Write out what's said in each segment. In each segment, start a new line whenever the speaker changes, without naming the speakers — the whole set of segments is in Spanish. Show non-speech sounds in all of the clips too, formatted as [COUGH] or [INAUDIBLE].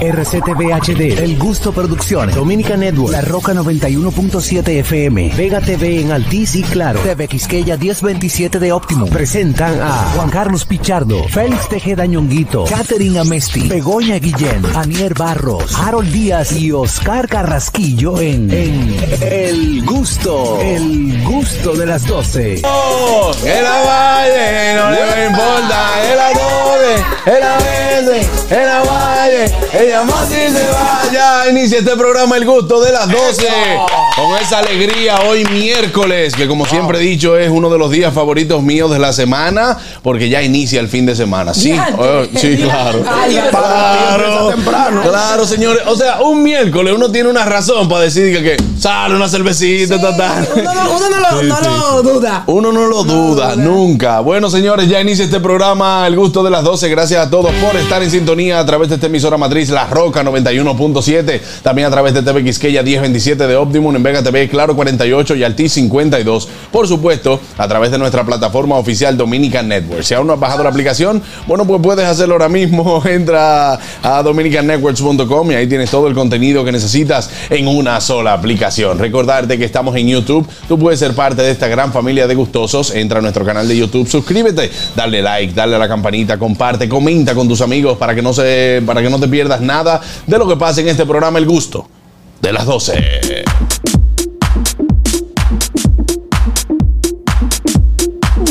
RCTV HD, El Gusto Producciones, Dominica Network, La Roca 91.7 FM, Vega TV en Altiz y Claro, TV Quisqueya 1027 de Optimum. Presentan a Juan Carlos Pichardo, Félix Tejeda Ñonguito, Catherine Amesti, Begoña Guillén, Anier Barros, Harold Díaz y Oscar Carrasquillo en, El Gusto, El Gusto de las 12.
Oh, valle, no le importa, en la doble, en la la valle, ella más si se vaya. Inicia este programa El Gusto de las 12. Con esa alegría hoy miércoles, que como siempre he dicho es uno de los días favoritos míos de la semana, porque ya inicia el fin de semana. Sí, oh, sí, claro. Claro, claro, señores. O sea, un miércoles uno tiene una razón para decir que, sale una cervecita, ta, ta.
Uno, no, uno no lo, no lo duda.
Uno no lo duda, nunca. Bueno, señores, ya inicia este programa El Gusto de las 12. Gracias a todos por estar en sintonía a través de esta emisora matriz La Roca 91.7. También a través de TV Quisqueya 1027 de Optimum, en Vega TV Claro 48 y Altis 52. Por supuesto, a través de nuestra plataforma oficial Dominican Network. Si aún no has bajado la aplicación, bueno, pues puedes hacerlo ahora mismo. [LAUGHS] Entra a dominicannetworks.com y ahí tienes todo el contenido que necesitas en una sola aplicación. Recordarte que estamos en YouTube. Tú puedes ser parte de esta gran familia de gustosos. Entra a nuestro canal de YouTube, suscríbete, dale like, dale a la campanita, comparte, comenta con tus amigos para que no se para que no te pierdas nada de lo que pasa en este programa El Gusto de las 12.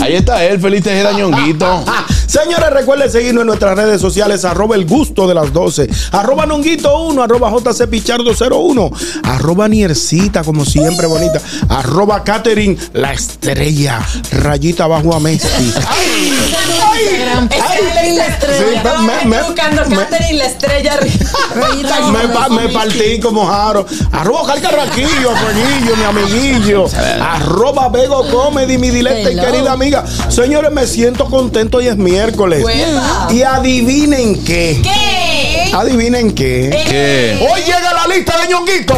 Ahí está él, feliz Tejeda Ñonguito. [LAUGHS]
Señores, recuerden seguirnos en nuestras redes sociales, arroba el gusto de las 12, arroba nonguito 1, arroba jcpichardo 01, arroba niercita, como siempre, bonita, arroba Catherine, la estrella, rayita abajo a Messi.
Catherine la estrella.
Sí, me- me-
buscando Catherine la estrella. [LAUGHS] Rayita
Me, pa- me partí como jaro. Arroba Carcarraquillo, Fueguillo, mi amiguillo. Arroba Vego Comedy, mi directa y querida amiga. Señores, me siento contento y es miércoles.
Buena.
Y adivinen qué.
¿Qué?
Adivinen qué.
¿Qué?
Hoy llega la lista de ñonguito.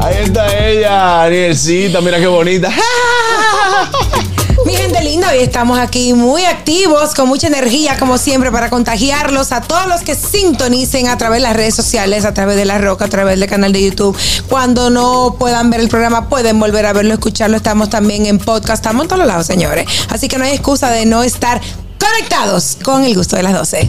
Ahí está ella, Anielcita, mira qué bonita. [LAUGHS]
Mi gente linda, hoy estamos aquí muy activos, con mucha energía, como siempre, para contagiarlos a todos los que sintonicen a través de las redes sociales, a través de La Roca, a través del canal de YouTube. Cuando no puedan ver el programa, pueden volver a verlo, escucharlo. Estamos también en podcast, estamos en todos lados, señores. Así que no hay excusa de no estar conectados con el gusto de las 12.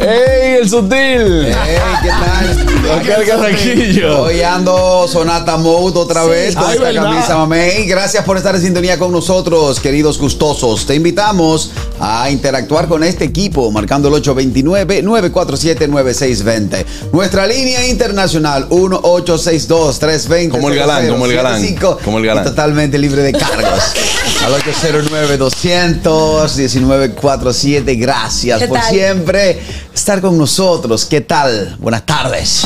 ¡Ey, el sutil!
Hey, ¿qué tal?
Carraquillo.
Hoy ando Sonata Mode otra vez con
Ay,
esta
¿verdad?
camisa mamey. Gracias por estar en sintonía con nosotros, queridos gustosos. Te invitamos a interactuar con este equipo marcando el 829-947-9620. Nuestra línea internacional 1862-320.
Como el galán, como el galán, como el galán.
Totalmente libre de cargos. [LAUGHS] Al 809-200-1947. Gracias
¿Qué
por
tal?
siempre estar con nosotros. ¿Qué tal? Buenas tardes.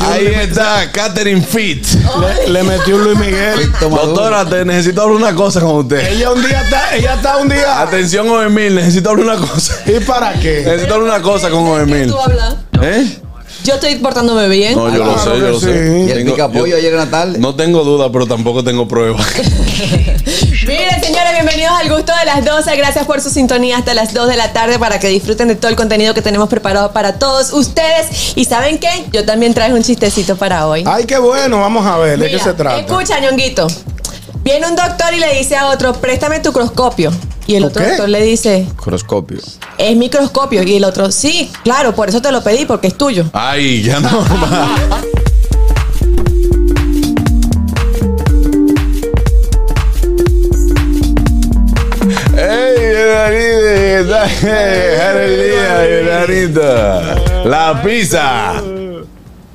Ahí está, Catherine Fit.
le, le metió un Luis Miguel.
Doctora, te necesito hablar una cosa con usted.
Ella un día está, ella está un día.
Atención, Oemil, necesito hablar una cosa.
¿Y para qué?
Necesito hablar una cosa con Oemil.
tú hablas?
¿Eh?
Yo estoy portándome bien.
No, yo lo
Claro
sé, yo lo
sí.
sé.
¿Y el
Tengo-
pica pollo
yo-
ayer en la tarde?
No tengo duda, pero tampoco tengo pruebas. [LAUGHS]
Miren, señores, bienvenidos al gusto de las 12. Gracias por su sintonía hasta las 2 de la tarde para que disfruten de todo el contenido que tenemos preparado para todos ustedes. Y ¿saben qué? Yo también traje un chistecito para hoy.
Ay, qué bueno, vamos a ver, ¿de qué se trata?
Escucha, ñonguito. Viene un doctor y le dice a otro, préstame tu croscopio. Y el
¿Tu
otro
qué?
doctor le dice,
Croscopio.
es microscopio. Y el otro, sí, claro, por eso te lo pedí, porque es tuyo.
Ay, ya no. [LAUGHS] ¡Ey, Bienvenida! [LAUGHS] La pizza.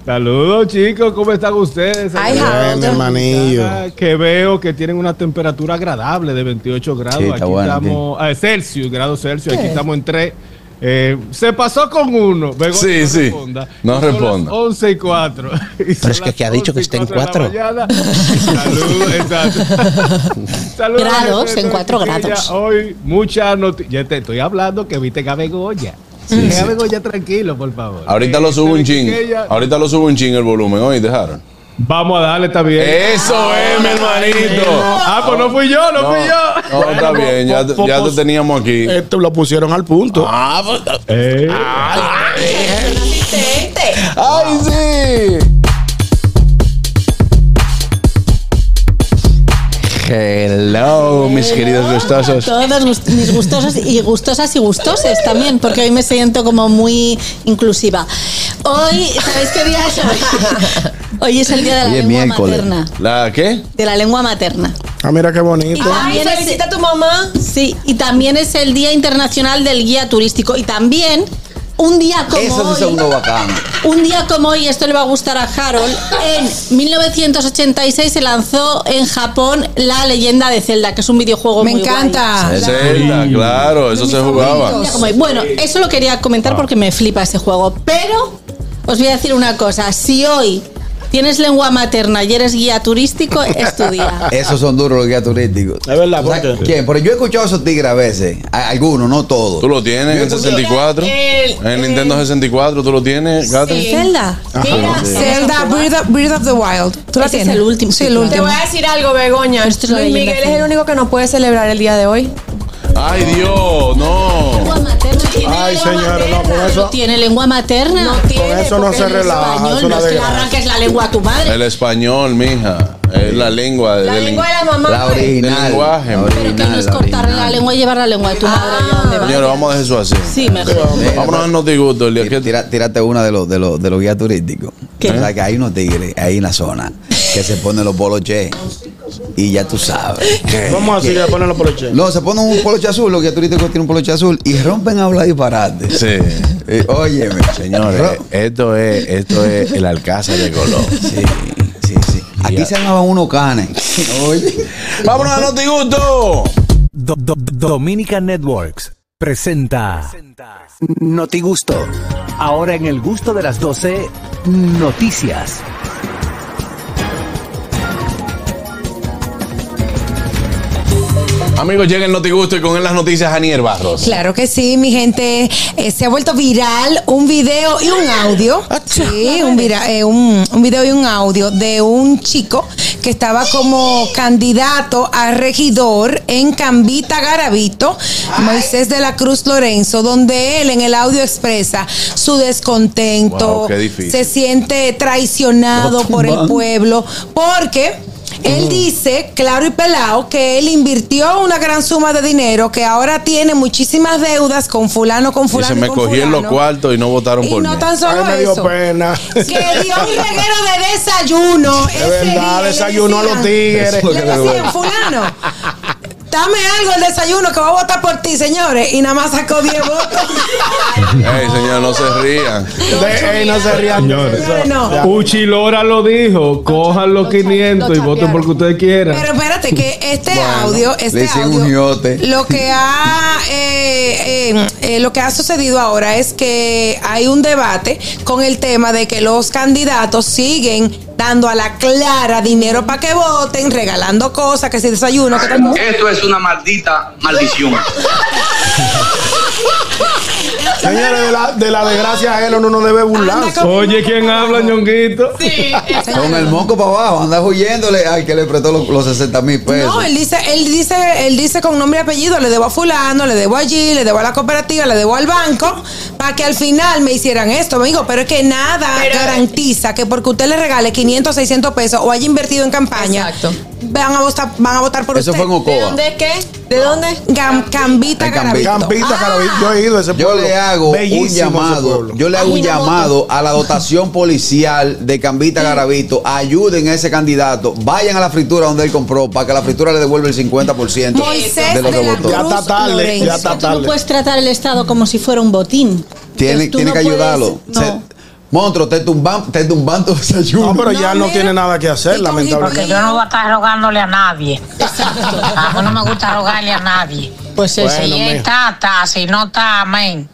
Saludos chicos, ¿cómo están ustedes?
Ay,
Bien, hermanillo.
Que veo que tienen una temperatura agradable de 28 grados.
Sí, está
Aquí
bueno,
estamos, a Celsius, grados Celsius. Aquí estamos en 3 Eh, se pasó con uno. Begoña,
Sí, sí.
responda.
No responda.
11 y 4.
Pero es que aquí ha dicho que está en cuatro.
Saludos, exacto. [LAUGHS] Saludos,
Grados, en
de
cuatro
Quisqueya.
grados.
Hoy muchas noticias. Ya te estoy hablando que viste a Begoña. Deja a Begoña tranquilo, por favor.
Ahorita lo subo un ching. Ahorita lo subo un ching el volumen. Hoy dejaron.
Vamos a darle, está bien.
Eso es, mi hermanito.
Ah, pues no fui yo, no, fui yo.
No, está bien, ya, te- ya te teníamos aquí.
Esto lo pusieron al punto.
Ah, pues,
Eh.
Asistente.
¡Ay, sí! Hello, mis queridos gustosos.
Todos mis gustosos y gustosas y gustoses también, porque hoy me siento como muy inclusiva. Hoy, ¿sabéis qué día es hoy? [LAUGHS] Hoy es el día de la lengua
miércoles.
materna.
¿La qué?
De la lengua materna.
Ah, mira qué bonito.
Ay, felicita a tu mamá.
Sí, y también es el Día Internacional del Guía Turístico. Y también un día como
Eso sí
hoy.
bacanos. [LAUGHS]
Un día como hoy, esto le va a gustar a Harold, en 1986 se lanzó en Japón La Leyenda de Zelda, que es un videojuego
Me
muy guay.
encanta.
Zelda, claro, eso se jugaba.
Un día como hoy. Bueno, eso lo quería comentar porque me flipa ese juego, pero os voy a decir una cosa, si hoy tienes lengua materna y eres guía turístico, [LAUGHS] es tu día.
Esos son duros los guías turísticos.
Es verdad, ¿por qué?
¿Quién? Pero yo he escuchado a esos tigres a veces. A- algunos, no todos.
¿Tú lo tienes en 64?
El-
En Nintendo 64, ¿tú lo tienes, Catherine?
Sí.
Zelda.
Mira,
Zelda, Breath of, Breath of the Wild. ¿Tú la
Ese es
tienes?
el último,
Sí,
sí,
el
claro.
Te
último.
voy a decir algo, Begoña.
Esto es la
Luis Miguel es el único que no puede celebrar el día de hoy.
¡Ay, Dios! ¡No!
Lengua materna. ¿Tiene
Ay,
lengua
señores, no, con eso-
¿Tiene lengua materna?
No tiene.
Con eso no se relaja.
Español,
es una
no es que le arranques la lengua a tu madre.
El español, mija. Es la lengua
La
del
lengua de la mamá.
La
pues.
original.
Del lenguaje.
la
Pero
Pero que no
original,
es
la
cortarle la
original.
lengua y llevar la lengua de tu madre vaya.
Señores, vamos a dejar eso así.
Sí, mejor.
Vámonos al notigusto. El día que
Tira- tírate una de los, de los, de los guías turísticos.
¿Qué?
O sea, que hay unos tigres ahí en la zona que se ponen los poloches. Y ya tú sabes. [LAUGHS]
Vamos a seguir a ponerlo por el che.
No, se ponen un poloche azul, los guías turísticos tienen un poloche azul y rompen a hablar disparate.
Sí. [LAUGHS]
Eh, óyeme.
Señores, esto es, esto es el Alcázar de Colón.
Sí, sí, sí. Aquí se llamaban unos canes. [LAUGHS] Oye.
¡Vámonos al notigusto!
Do- Do- Dominica Networks presenta Notigusto. Ahora en el gusto de las 12, noticias.
Amigos, llega el notigusto y con él las noticias Anier Barros.
Claro que sí, mi gente. Eh, se ha vuelto viral un video y un audio. Sí, un, vira- eh, un, un video y un audio de un chico que estaba como candidato a regidor en Cambita Garavito, Moisés de la Cruz Lorenzo, donde él en el audio expresa su descontento,
Wow, qué difícil.
se siente traicionado por el pueblo, porque él dice, claro y pelado, que él invirtió una gran suma de dinero, que ahora tiene muchísimas deudas con fulano, con
Y
fulano.
se me cogieron los cuartos y no votaron
Y
por
no
mí.
tan
Ay,
solo
me dio
eso.
pena.
Que dio un reguero de desayuno. [LAUGHS]
Es verdad, desayuno a los tigres.
Le [LAUGHS] decían, fulano, dame algo el desayuno que voy a votar por ti, señores. Y nada más sacó 10 votos. [LAUGHS]
Ey, señor, no se rían.
Ey, no se rían
Señores.
eso.
No.
Ya.
Uchilora lo dijo, cojan los 500 y voten por que ustedes quieran.
Pero espérate, que este [LAUGHS]
Bueno,
audio, este audio,
un giote.
lo que ha eh, eh, eh, lo que ha sucedido ahora es que hay un debate con el tema de que los candidatos siguen dando a la clara dinero para que voten, regalando cosas, que si desayuno, que tal.
Esto es una maldita maldición. [LAUGHS]
Señores, de la, de la desgracia ajena uno no debe burlarse.
Oye, ¿quién habla, ñonguito? [LAUGHS]
Con el moco para abajo, anda huyéndole al que le prestó los, los 60 mil pesos.
No, él dice, él dice, él dice con nombre y apellido, le debo a fulano, le debo allí, le debo a la cooperativa, le debo al banco, para que al final me hicieran esto, me digo, pero es que nada
Pero-
garantiza que porque usted le regale 500, 600 pesos o haya invertido en campaña,
Exacto.
van a votar, van a votar por
Eso
usted.
fue en
¿De
Ocoa.
dónde es qué? ¿De dónde?
Gam- Cambita
Cambita.
Caraví- yo he ido a ese
Yo
pueblo.
le hago un llamado, yo le hago un llamado a la dotación [LAUGHS] policial de Cambita Garavito, ayuden a ese candidato, vayan a la fritura donde él compró para que la fritura le devuelva el 50%
Moisés
de lo que votó.
Ya está tarde,
Lorenzo.
ya está
Tú no
tarde.
puedes tratar el Estado como si fuera un botín.
Tiene, tiene
no
que
puedes-
ayudarlo.
no.
Se- Monstruo, te tumban, te tumban tu desayuno.
No, pero ya
No,
tiene nada que hacer, lamentablemente.
y-
Yo no voy a estar rogándole a nadie. A mí no me gusta rogarle a nadie.
Pues eso.
Bueno,
si está, está. Si no está, amén.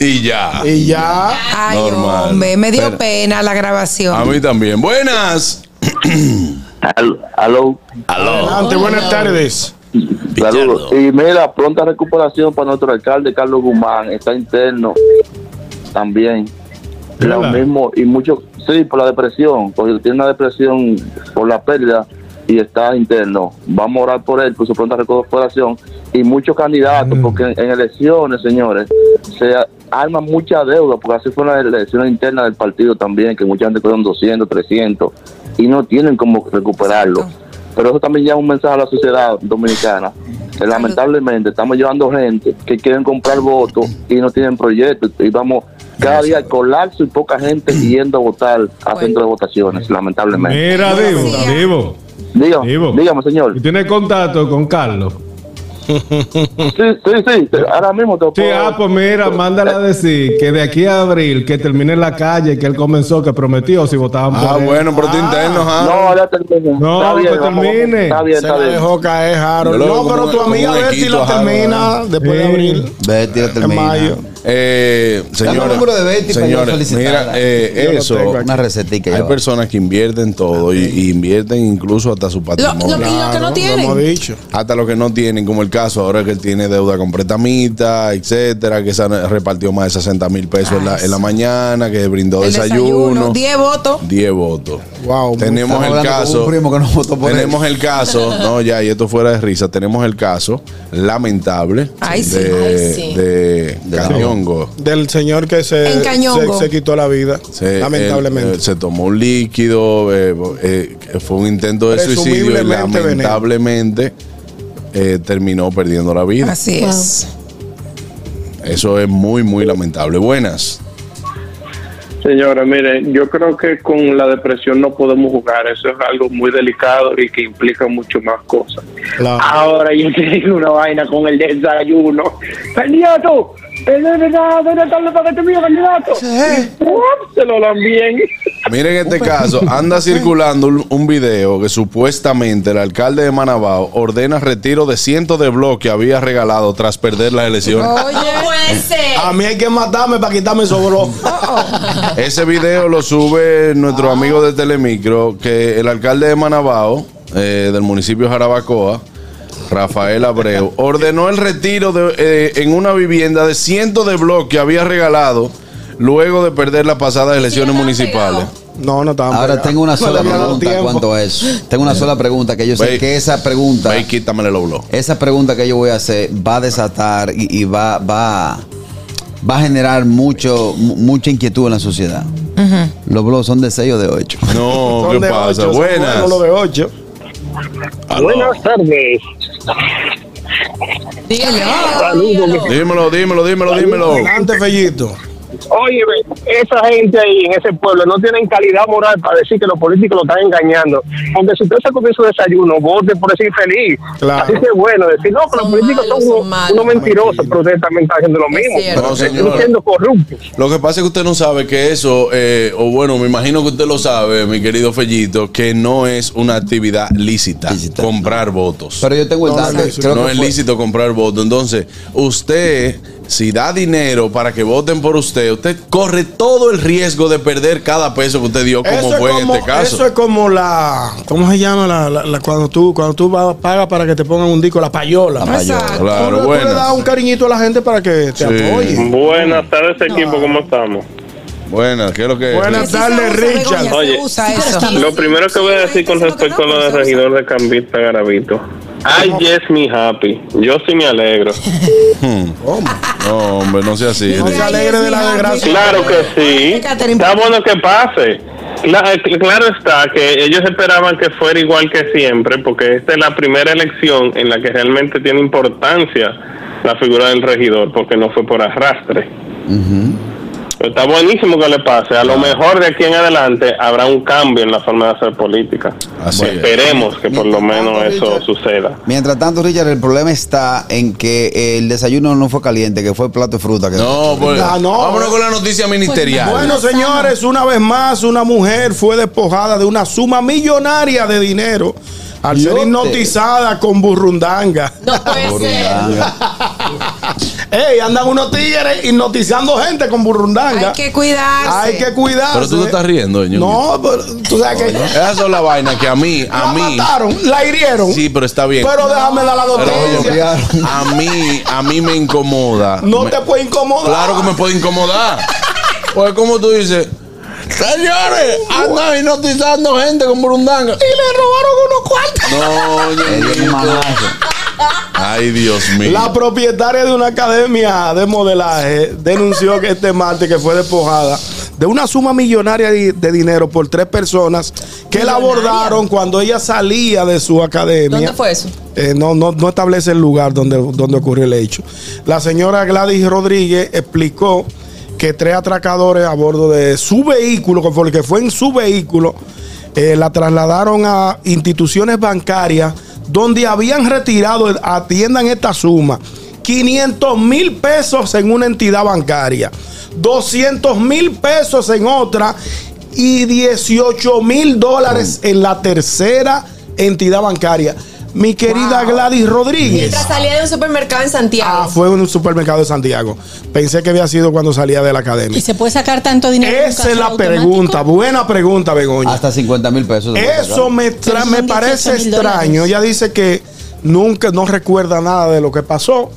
Y ya.
Y ya.
Ay,
Normal.
hombre, me dio
Pero-
pena la grabación.
A mí también. Buenas.
Aló.
Adelante, buenas tardes.
Saludos. Y mira, pronta recuperación para nuestro alcalde Carlos Guzmán. Está interno también. Lo mismo, y mucho, sí, por la depresión, porque tiene una depresión por la pérdida y está interno. Vamos a orar por él, por su pronta recuperación. Y muchos candidatos, porque en, en elecciones, señores, se arma mucha deuda, porque así fueron las elecciones internas del partido también, que mucha gente cogieron 200, 300, y no tienen cómo recuperarlo. Pero eso también lleva un mensaje a la sociedad dominicana. Que lamentablemente estamos llevando gente que quieren comprar votos y no tienen proyectos. Y vamos cada día al colapso y poca gente yendo a votar a centro de votaciones, lamentablemente.
Mira, Divo, Divo.
dígame, señor.
¿Y tiene contacto con Carlos?
Sí, sí, sí. Ahora mismo te
Sí, ah, pues mira, mándala a decir que de aquí a abril, que termine en la calle, que él comenzó, que prometió si votaban por
Ah,
él.
bueno, pero tú interno,
No, ya termine.
No,
Está bien,
que
vamos,
termine.
Está bien,
Se
está bien.
dejó caer, Harold.
Lo
No, pero tu amiga Betty la
Harold,
termina después de abril.
Betty la
En
termina.
mayo.
Eh,
Dame
señores,
el número de Betty
señores, mira, eh,
lo
eso.
Una recetica.
Hay personas que invierten todo y, y invierten incluso hasta su
Lo,
patrimonio.
lo que, lo que no
Lo
tienen.
hemos dicho.
hasta los que no tienen, como el caso ahora que él tiene deuda con pretamita, etcétera, que se repartió más de 60 mil pesos en, la, en la mañana, que brindó
El
desayuno.
10 votos.
10 votos.
Wow,
Tenemos el caso.
un primo que no votó por
tenemos
él.
el caso, [LAUGHS] no, ya, y esto fuera de risa. Tenemos el caso lamentable
Ay, sí.
de,
Ay, sí.
de Cañongo.
Del señor que se, se, se quitó la vida.
Se,
lamentablemente.
él, eh, se tomó un líquido, eh, eh, fue un intento de suicidio y
veneno.
Eh, terminó perdiendo la vida.
Así es.
Eso es muy, muy lamentable. Buenas.
Señora, mire, yo creo que con la depresión no podemos jugar. Eso es algo muy delicado y que implica mucho más cosas.
Claro.
Ahora yo [LAUGHS] te digo una vaina con el desayuno. ¡Candidato! ¿Dónde está dónde está el paquete mío, candidato? ¡Uf! Se lo dan bien.
Miren este caso, anda circulando un, un video que supuestamente el alcalde de Manabao ordena retiro de cientos de bloques que había regalado tras perder las elecciones.
Oye,
No puede ser.
A mí hay que matarme para quitarme esos bro. [LAUGHS]
Ese video lo sube nuestro amigo de Telemicro, que el alcalde de Manabao, eh, del municipio de Jarabacoa, Rafael Abreu, ordenó el retiro de, eh, en una vivienda de cientos de bloques que había regalado luego de perder las pasadas elecciones municipales.
No, no estaban
Ahora tengo una
No
sola
dado
pregunta cuanto a eso. Tengo una sola pregunta que yo sé
Ve-
que esa pregunta,
Ve y quítamele los bloques.
esa pregunta que yo voy a hacer va a desatar y, y va, va, va a generar mucho, mu- mucha inquietud en la sociedad. Los blogs son de 6 o de 8.
No,
Son
¿qué
de
pasa?
ocho,
Buenas.
buenos los de 8.
Aló.
Buenas tardes. Saludos.
Dímelo, dímelo, dímelo, dímelo.
Adelante, Fellito.
Oye, esa gente ahí en ese pueblo no tienen calidad moral para decir que los políticos lo están engañando. Porque si usted se come su desayuno, vote por ese infeliz.
Claro.
Así que es bueno decir, no, que los políticos
malos,
son
son
unos,
malos.
unos mentirosos, pero ustedes también están haciendo lo mismo.
No, señor.
siendo corruptos.
Lo que pasa es que usted no sabe que eso, eh, o bueno, me imagino que usted lo sabe, mi querido Fellito, que no es una actividad lícita,
Lícita.
comprar votos.
Pero yo tengo el
No,
dato.
no,
no
que
es lícito comprar votos. Entonces, usted, si da dinero para que voten por usted, usted corre todo el riesgo de perder cada peso que usted dio, como
Eso es
fue
como,
en este caso.
eso es como la. ¿Cómo se llama? La, la- la- cuando tú, cuando tú vas- pagas para que te pongan un disco, la payola.
La payola.
Exacto.
Claro,
tú, tú le das un cariñito a la gente para que te
Sí.
apoye.
Buenas tardes, equipo, ¿cómo estamos?
Buenas, ¿qué es lo que
Buenas tardes, Richard.
Oye. Lo primero que voy a decir con respecto a lo del regidor de Cambista Garavito. Ay, yes, me happy. Yo sí me alegro. [LAUGHS]
No, hombre, no sea así.
No se alegre de la desgracia.
Claro que sí. Está bueno que pase. Eh, Claro está que ellos esperaban que fuera igual que siempre, porque esta es la primera elección en la que realmente tiene importancia la figura del regidor, porque no fue por arrastre. Pero está buenísimo que le pase. A lo mejor de aquí en adelante habrá un cambio en la forma de hacer política.
Así es.
Esperemos que por lo menos
tanto,
eso
Richard,
suceda.
Mientras tanto, Richard, el problema está en que el desayuno no fue caliente, que fue plato de fruta. Que
No, pues,
Ah, no.
vámonos con la noticia ministerial.
Bueno, señores, una vez más, una mujer fue despojada de una suma millonaria de dinero al ser hipnotizada con burrundanga.
No puede ser. [LAUGHS]
Ey, andan unos tigres hipnotizando gente con burrundanga.
Hay que cuidarse.
Hay que cuidarse.
Pero tú te estás riendo, ñonguito.
No, pero tú sabes que.
Esas son las vainas que a mí, a
La
mí.
mataron, la hirieron.
Sí, pero está bien.
Pero déjame dar la noticia.
oye, a mí, a mí me incomoda.
No
Me-
te puede incomodar.
Claro que me puede incomodar. Pues como tú dices, señores, andan hipnotizando gente con burundanga.
Y le robaron unos cuartos.
No, ñonguito.
manazo.
Ay, Dios mío.
La propietaria de una academia de modelaje denunció que este martes que fue despojada de una suma millonaria de, dinero por tres personas que la abordaron cuando ella salía de su academia.
¿Dónde fue eso?
Eh, no, no, no establece el lugar donde, donde ocurrió el hecho. La señora Gladys Rodríguez explicó que tres atracadores a bordo de su vehículo, que fue el que fue en su vehículo, eh, la trasladaron a instituciones bancarias donde habían retirado, atiendan esta suma, 500 mil pesos en una entidad bancaria, 200 mil pesos en otra y 18 mil dólares en la tercera entidad bancaria. Mi querida Gladys Rodríguez.
Mientras salía de un supermercado en Santiago.
Ah, fue en un supermercado de Santiago. Pensé que había sido cuando salía de la academia.
¿Y se puede sacar tanto dinero?
Esa es la pregunta. Buena pregunta, Begoña.
Hasta 50 mil pesos.
Eso me, me parece
18.000
extraño.
dólares.
Ella dice que nunca no recuerda nada de lo que pasó.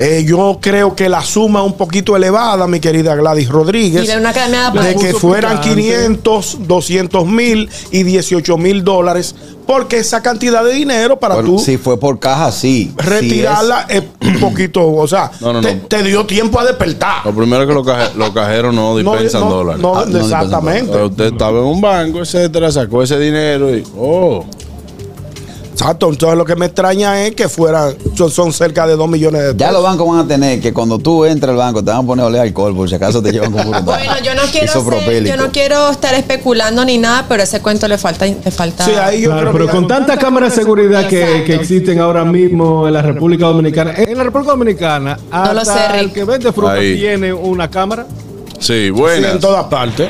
Eh, yo creo que la suma es un poquito elevada, mi querida Gladys Rodríguez.
Y de una de
que fueran
picante.
500, 200 mil y 18 mil dólares, porque esa cantidad de dinero para
Bueno,
tú
si fue por caja, sí.
retirarla es un poquito, o sea,
No, no,
te,
no.
te dio tiempo a despertar.
Lo primero que los, caje- los cajeros no
No,
dispensan
no,
dólares.
no,
Ah, no dispensan
exactamente.
Pero Usted estaba en un banco, etcétera, sacó ese dinero y. Oh.
Exacto, entonces lo que me extraña es que fueran, son, son cerca de 2 millones de
Ya
pesos.
los bancos van a tener que cuando tú entres al banco te van a poner a oler alcohol por si acaso te llevan con. [LAUGHS]
Bueno, yo no [LAUGHS] quiero ser- yo no quiero estar especulando ni nada, pero ese cuento le falta, le falta.
Sí, ahí yo
Claro,
creo
pero
que
con
ya-
tantas cámaras de seguridad que, que existen ahora mismo en la República Dominicana, en la República Dominicana, hasta
lo sé, Rick.
el que vende fruta
Ahí.
tiene una cámara.
Sí,
Sí,
buenas.
en todas partes.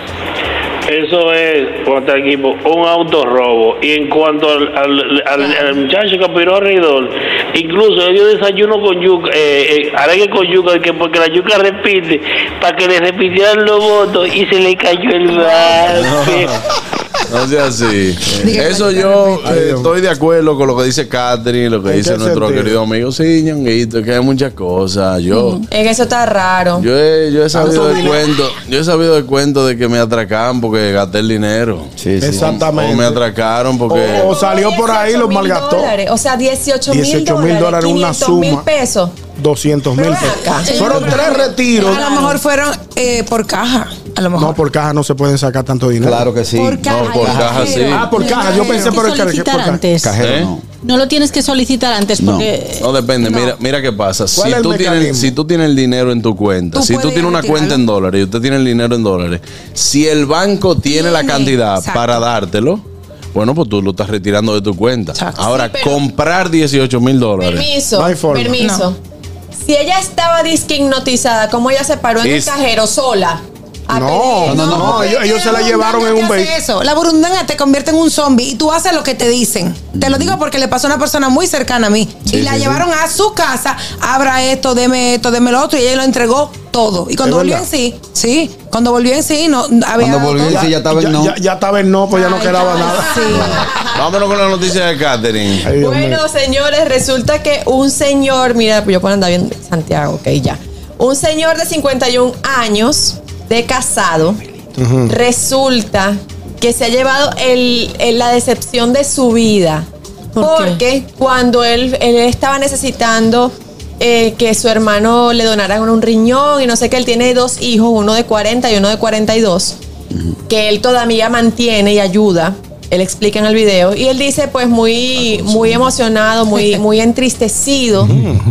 Eso es, cuanto al equipo, un autorrobo. Y en cuanto al, al, al- al muchacho que aspiró alrededor, incluso ellos desayuno con yuca, eh, eh, con yuca, que porque la yuca repite, para que le repitieran los votos y se le cayó el.
No [LAUGHS] sea así. Eso yo eh, estoy de acuerdo con lo que dice Catherine, lo que
¿En
dice nuestro
sentido?
querido amigo. Sí, ñonguito, que hay muchas cosas. Yo,
En eso está raro.
yo, he, yo he sabido del cuento, yo he sabido del cuento de que me atracaban porque gasté el dinero.
Sí, sí.
Exactamente.
O me atracaron porque.
O salió por ahí, los
18.000
malgastó.
dólares, O sea, 18 mil
18.000
dólares.
dólares, una
500 mil
suma.
pesos.
200 mil pesos. Fueron tres retiros.
A lo mejor fueron eh, por caja. A lo mejor.
No, por caja no se pueden sacar tanto dinero.
Claro que sí.
Por caja.
No, por caja sí.
Ah, por caja. Yo pensé por el por caja.
antes.
Cajero
¿Eh?
no.
No lo tienes que solicitar antes
No.
porque...
No depende, mira, mira qué pasa. Si
¿Cuál es el
tú, tienes, si tú tienes el dinero en tu cuenta,
Tú
si tú tienes una
retirarlo.
cuenta en dólares y usted tiene el dinero en dólares, si el banco tiene la cantidad
exacto.
para dártelo, bueno, pues tú lo estás retirando de tu cuenta.
Exacto.
Ahora,
Sí, pero-
comprar 18 mil dólares.
Permiso.
No hay forma.
Permiso. Si ella estaba disque hipnotizada, ¿cómo ella se paró en
Es-
el cajero sola? A
No, no, no, no, ellos, ellos se la llevaron en un
vehículo. eso. La burundanga te convierte en un zombie y tú haces lo que te dicen. Te lo digo porque le pasó a una persona muy cercana a mí.
Sí,
y la
sí, sí.
llevaron a su casa, abra esto, deme esto, deme lo otro, y ella lo entregó todo. Y cuando
¿Es
volvió en sí, sí, cuando volvió en sí, no había.
Cuando volvió en sí ya estaba en no.
Ya, ya estaba en no, pues ya no quedaba nada.
Sí. [LAUGHS]
Vámonos con la noticia de Catherine.
Ay.
Bueno, señores, resulta que un señor, mira, yo puedo andar bien Santiago, ok, ya. Un señor de 51 años, de casado, resulta que se ha llevado el- el- la decepción de su vida.
¿Por qué?
porque cuando él, él estaba necesitando eh, que su hermano le donaran un riñón y no sé qué, él tiene dos hijos, uno de 40 y uno de 42, que él todavía mantiene y ayuda. Él explica en el video y él dice pues muy muy emocionado, muy [LAUGHS] muy entristecido.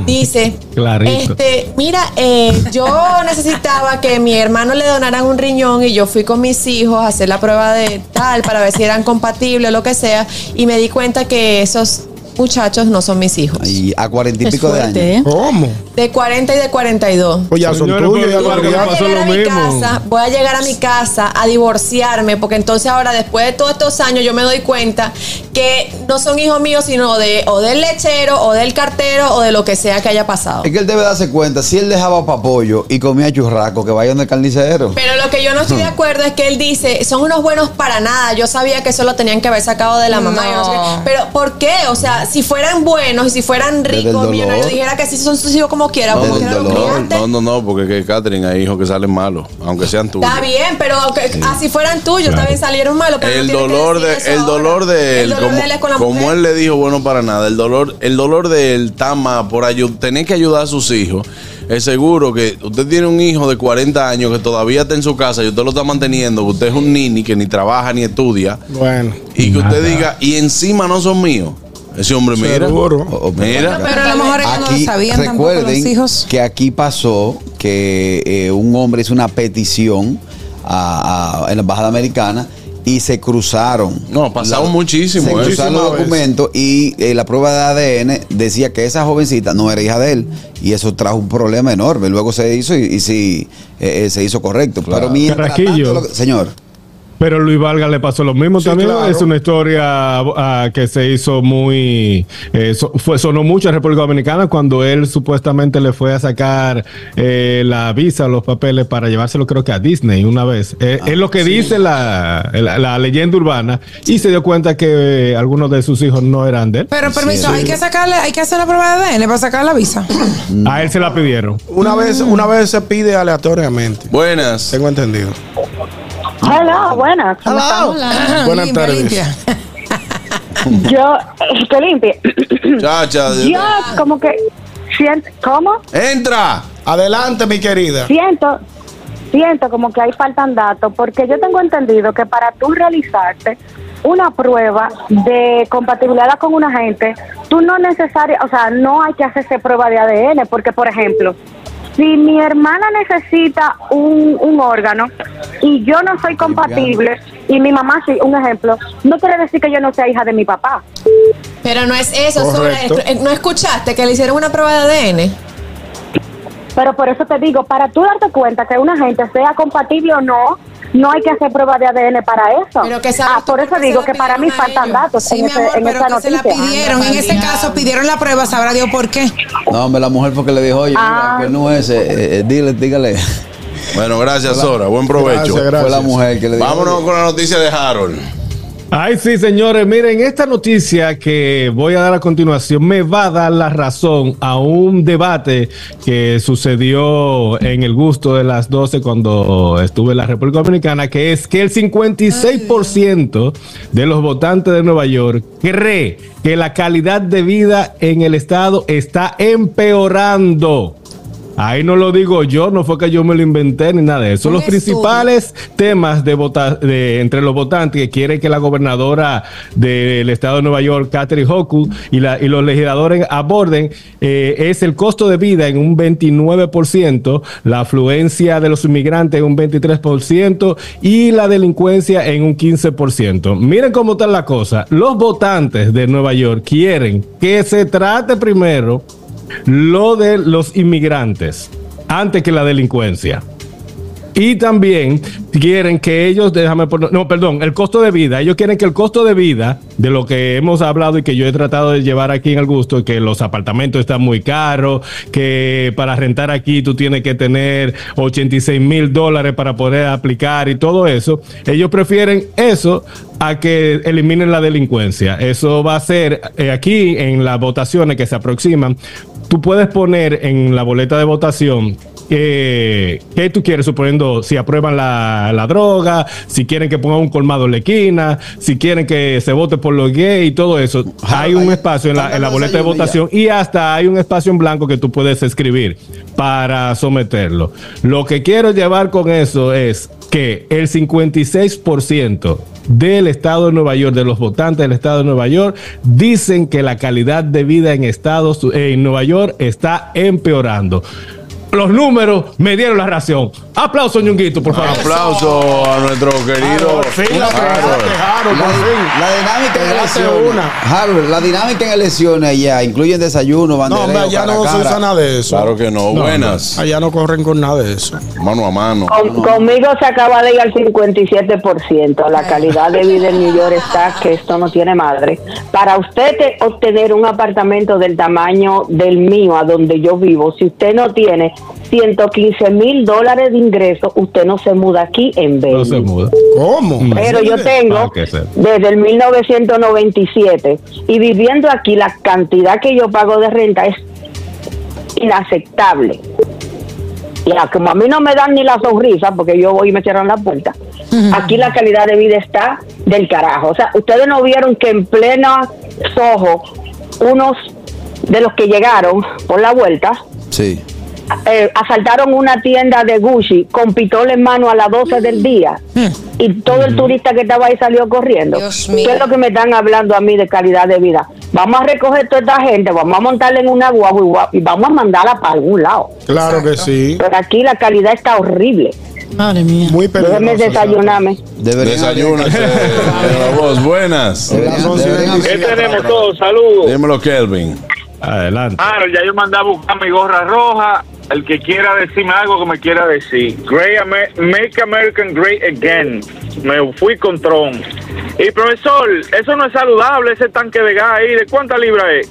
Dice,
Clarito.
este, mira, eh, yo necesitaba que mi hermano le donaran un riñón y yo fui con mis hijos a hacer la prueba de tal para ver si eran compatibles o lo que sea y me di cuenta que esos muchachos no son mis hijos.
Y a cuarenta y
Es
pico de años.
¿eh?
¿Cómo?
de 40 y de 42.
Pues ya son tuyos, ya lo
Voy a,
pasó
llegar a
lo
mi
mismo.
casa, voy a llegar a mi casa a divorciarme, porque entonces ahora, después de todos estos años, yo me doy cuenta que no son hijos míos, sino de o del lechero, o del cartero, o de lo que sea que haya pasado.
Es que él debe darse cuenta, si él dejaba papollo y comía churraco, que vayan del carnicero.
Pero lo que yo no estoy de [LAUGHS] acuerdo es que él dice, son unos buenos para nada. Yo sabía que eso lo tenían que haber sacado de la mamá. y no sé qué.
No.
Pero ¿por qué? O sea, si fueran buenos y si fueran ricos, millonarios, dijera que sí son sus hijos como quiera.
No,
como
dolor.
No, no, no, porque que Catherine hay hijos que salen malos, aunque sean tuyos.
Está bien, pero aunque así fueran tuyos, también salieron malos. pero
El dolor de, el
ahora.
dolor de él,
El dolor
como,
de él es con la
como
mujer.
él le dijo, bueno, para nada. El dolor, el dolor de él está más por tener que ayudar a sus hijos. Es seguro que usted tiene un hijo de 40 años que todavía está en su casa y usted lo está manteniendo, que usted es un nini que ni trabaja ni estudia,
Bueno.
y que usted diga, y encima no son míos. Ese hombre, mira.
O-
Mira.
Pero a lo mejor ellos no lo
Aquí
sabían tampoco los
recuerden
hijos.
que aquí pasó que eh, un hombre hizo una petición a- a- en la embajada americana y se cruzaron.
No, pasaron
La-
muchísimo,
Se
¿eh?
cruzaron los documentos y eh, la prueba de ADN decía que esa jovencita no era hija de él y eso trajo un problema enorme. Luego se hizo y, y sí eh, se hizo correcto. Pero mientras tanto, lo que- señor.
Pero Luis Vargas le pasó lo mismo
Sí,
también.
claro.
Es una historia ah, que se hizo muy. eh, so- fue, sonó mucho en República Dominicana cuando él supuestamente le fue a sacar eh, la visa, los papeles para llevárselo, creo que a Disney una vez. Eh, es lo que dice la, la- la leyenda urbana y se dio cuenta que eh, algunos de sus hijos no eran de él.
Pero permiso, hay que sacarle, hay que hacer la prueba de ADN para sacar la visa.
A él se la pidieron.
Una vez, una vez se pide aleatoriamente.
Buenas.
Tengo entendido.
Hola, buenas. ¿cómo están?
Buenas
Limpia,
tardes.
limpia. [LAUGHS]
Yo, que limpie.
Chacha.
Yo como que siento, ¿cómo?
Entra.
Adelante, mi querida.
Siento, siento como que ahí faltan datos, porque yo tengo entendido que para tú realizarte una prueba de compatibilidad con una gente, tú no necesaria, o sea, no hay que hacerse prueba de ADN, porque por ejemplo, si mi hermana necesita un, un órgano y yo no soy compatible y mi mamá sí, un ejemplo, no quiere decir que yo no sea hija de mi papá.
Pero no es eso,
Correcto.
sobre, ¿no escuchaste que le hicieron una prueba de ADN?
Pero por eso te digo, para tú darte cuenta que una gente sea compatible o no, no hay que hacer prueba de ADN para eso.
Pero que sabes
ah, por eso digo que para mí faltan datos
Sí,
en,
mi
ese-
amor,
en
pero
esa
que se la
noticia.
pidieron. En ese caso pidieron la prueba, sabrá Dios por qué.
No, hombre, la mujer porque le dijo, oye,
Ah.
mira, que no es, eh, eh, dile, dígale.
Bueno, gracias, Sora. Buen provecho.
Gracias, gracias.
Fue la mujer que le dijo.
Vámonos
oye,
con la noticia de Harold.
Ay, sí, señores. Miren, esta noticia que voy a dar a continuación me va a dar la razón a un debate que sucedió en el gusto de las 12 cuando estuve en la República Dominicana, que es que el 56% de los votantes de Nueva York cree que la calidad de vida en el estado está empeorando. Ahí no lo digo yo, no fue que yo me lo inventé ni nada de eso. Los
estudio.
principales temas de, vota- de entre los votantes que quieren que la gobernadora del estado de Nueva York, Catherine Hochul, y, la- y los legisladores aborden eh, es el costo de vida en un 29%, la afluencia de los inmigrantes en un 23% y la delincuencia en un 15%. Miren cómo está la cosa. Los votantes de Nueva York quieren que se trate primero lo de los inmigrantes antes que la delincuencia. Y también quieren que ellos, déjame poner, no, perdón, el costo de vida. Ellos quieren que el costo de vida, de lo que hemos hablado y que yo he tratado de llevar aquí en el gusto, que los apartamentos están muy caros, que para rentar aquí tú tienes que tener 86 mil dólares para poder aplicar y todo eso. Ellos prefieren eso a que eliminen la delincuencia. Eso va a ser eh, aquí en las votaciones que se aproximan. Tú puedes poner en la boleta de votación eh, ¿Qué tú quieres? Suponiendo si aprueban la, la droga, si quieren que pongan un colmado en la esquina, si quieren que se vote por los gays y todo eso. Hay un espacio en la, en la boleta de votación y hasta hay un espacio en blanco que tú puedes escribir para someterlo. Lo que quiero llevar con eso es que el 56% del estado de Nueva York, de los votantes del estado de Nueva York, dicen que la calidad de vida en Estados en Nueva York está empeorando. Los números me dieron la ración. Aplauso, ñonguito, por favor.
Aplauso a nuestro querido.
Por fin la
dinámica en elecciones. Harold, la dinámica en elecciones allá incluyen desayuno,
No,
bandereo,
hombre, allá no se usa nada de eso.
Claro que no. Buenas.
Allá no corren con nada de eso.
Mano a mano.
Con- conmigo se acaba de ir al 57%. La calidad de vida en New York está que esto no tiene madre. Para usted te- obtener un apartamento del tamaño del mío, a donde yo vivo, si usted no tiene 115 mil dólares de ingresos, usted no se muda aquí en
No se muda.
¿Cómo?
Pero yo tengo desde el 1997 y viviendo aquí la cantidad que yo pago de renta es inaceptable. Ya, como a mí no me dan ni la sonrisa porque yo voy y me cierran la puerta, aquí la calidad de vida está del carajo. O sea, ustedes no vieron que en plena Soho, unos de los que llegaron por la vuelta,
Sí.
Eh, asaltaron una tienda de Gucci con pistola en mano a las 12 del día y todo el turista que estaba ahí salió corriendo.
Dios mío.
¿Qué es lo que me están hablando a mí de calidad de vida? Vamos a recoger toda esta gente, vamos a montarla en una guagua y vamos a mandarla para algún lado.
Claro que sí.
Pero aquí la calidad está horrible.
Madre mía.
Muy peligroso.
Déjenme desayunarme.
Señora [LAUGHS] Voz. Buenas.
¿Qué tenemos todos? Saludos.
Dímelo, Kelvin.
Adelante.
Claro, ya yo mandé a buscar mi gorra roja. El que quiera decirme algo que me quiera decir. Great Amer- Make American Great Again. Me fui con Trump. Y profesor, eso no es saludable, ese tanque de gas ahí. ¿De cuántas libras es?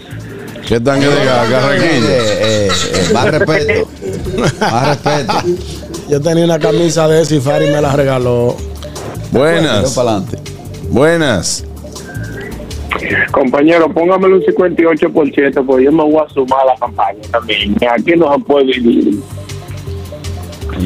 ¿Qué tan que diga,
Eh,
Carraquillo?
eh, eh, más respeto. Más respeto.
Yo tenía una camisa de esa y Fari me la regaló.
Buenas.
para adelante.
Buenas.
Compañero, póngamelo un 58%, porque yo me voy a sumar a la campaña también. Aquí no se puede vivir.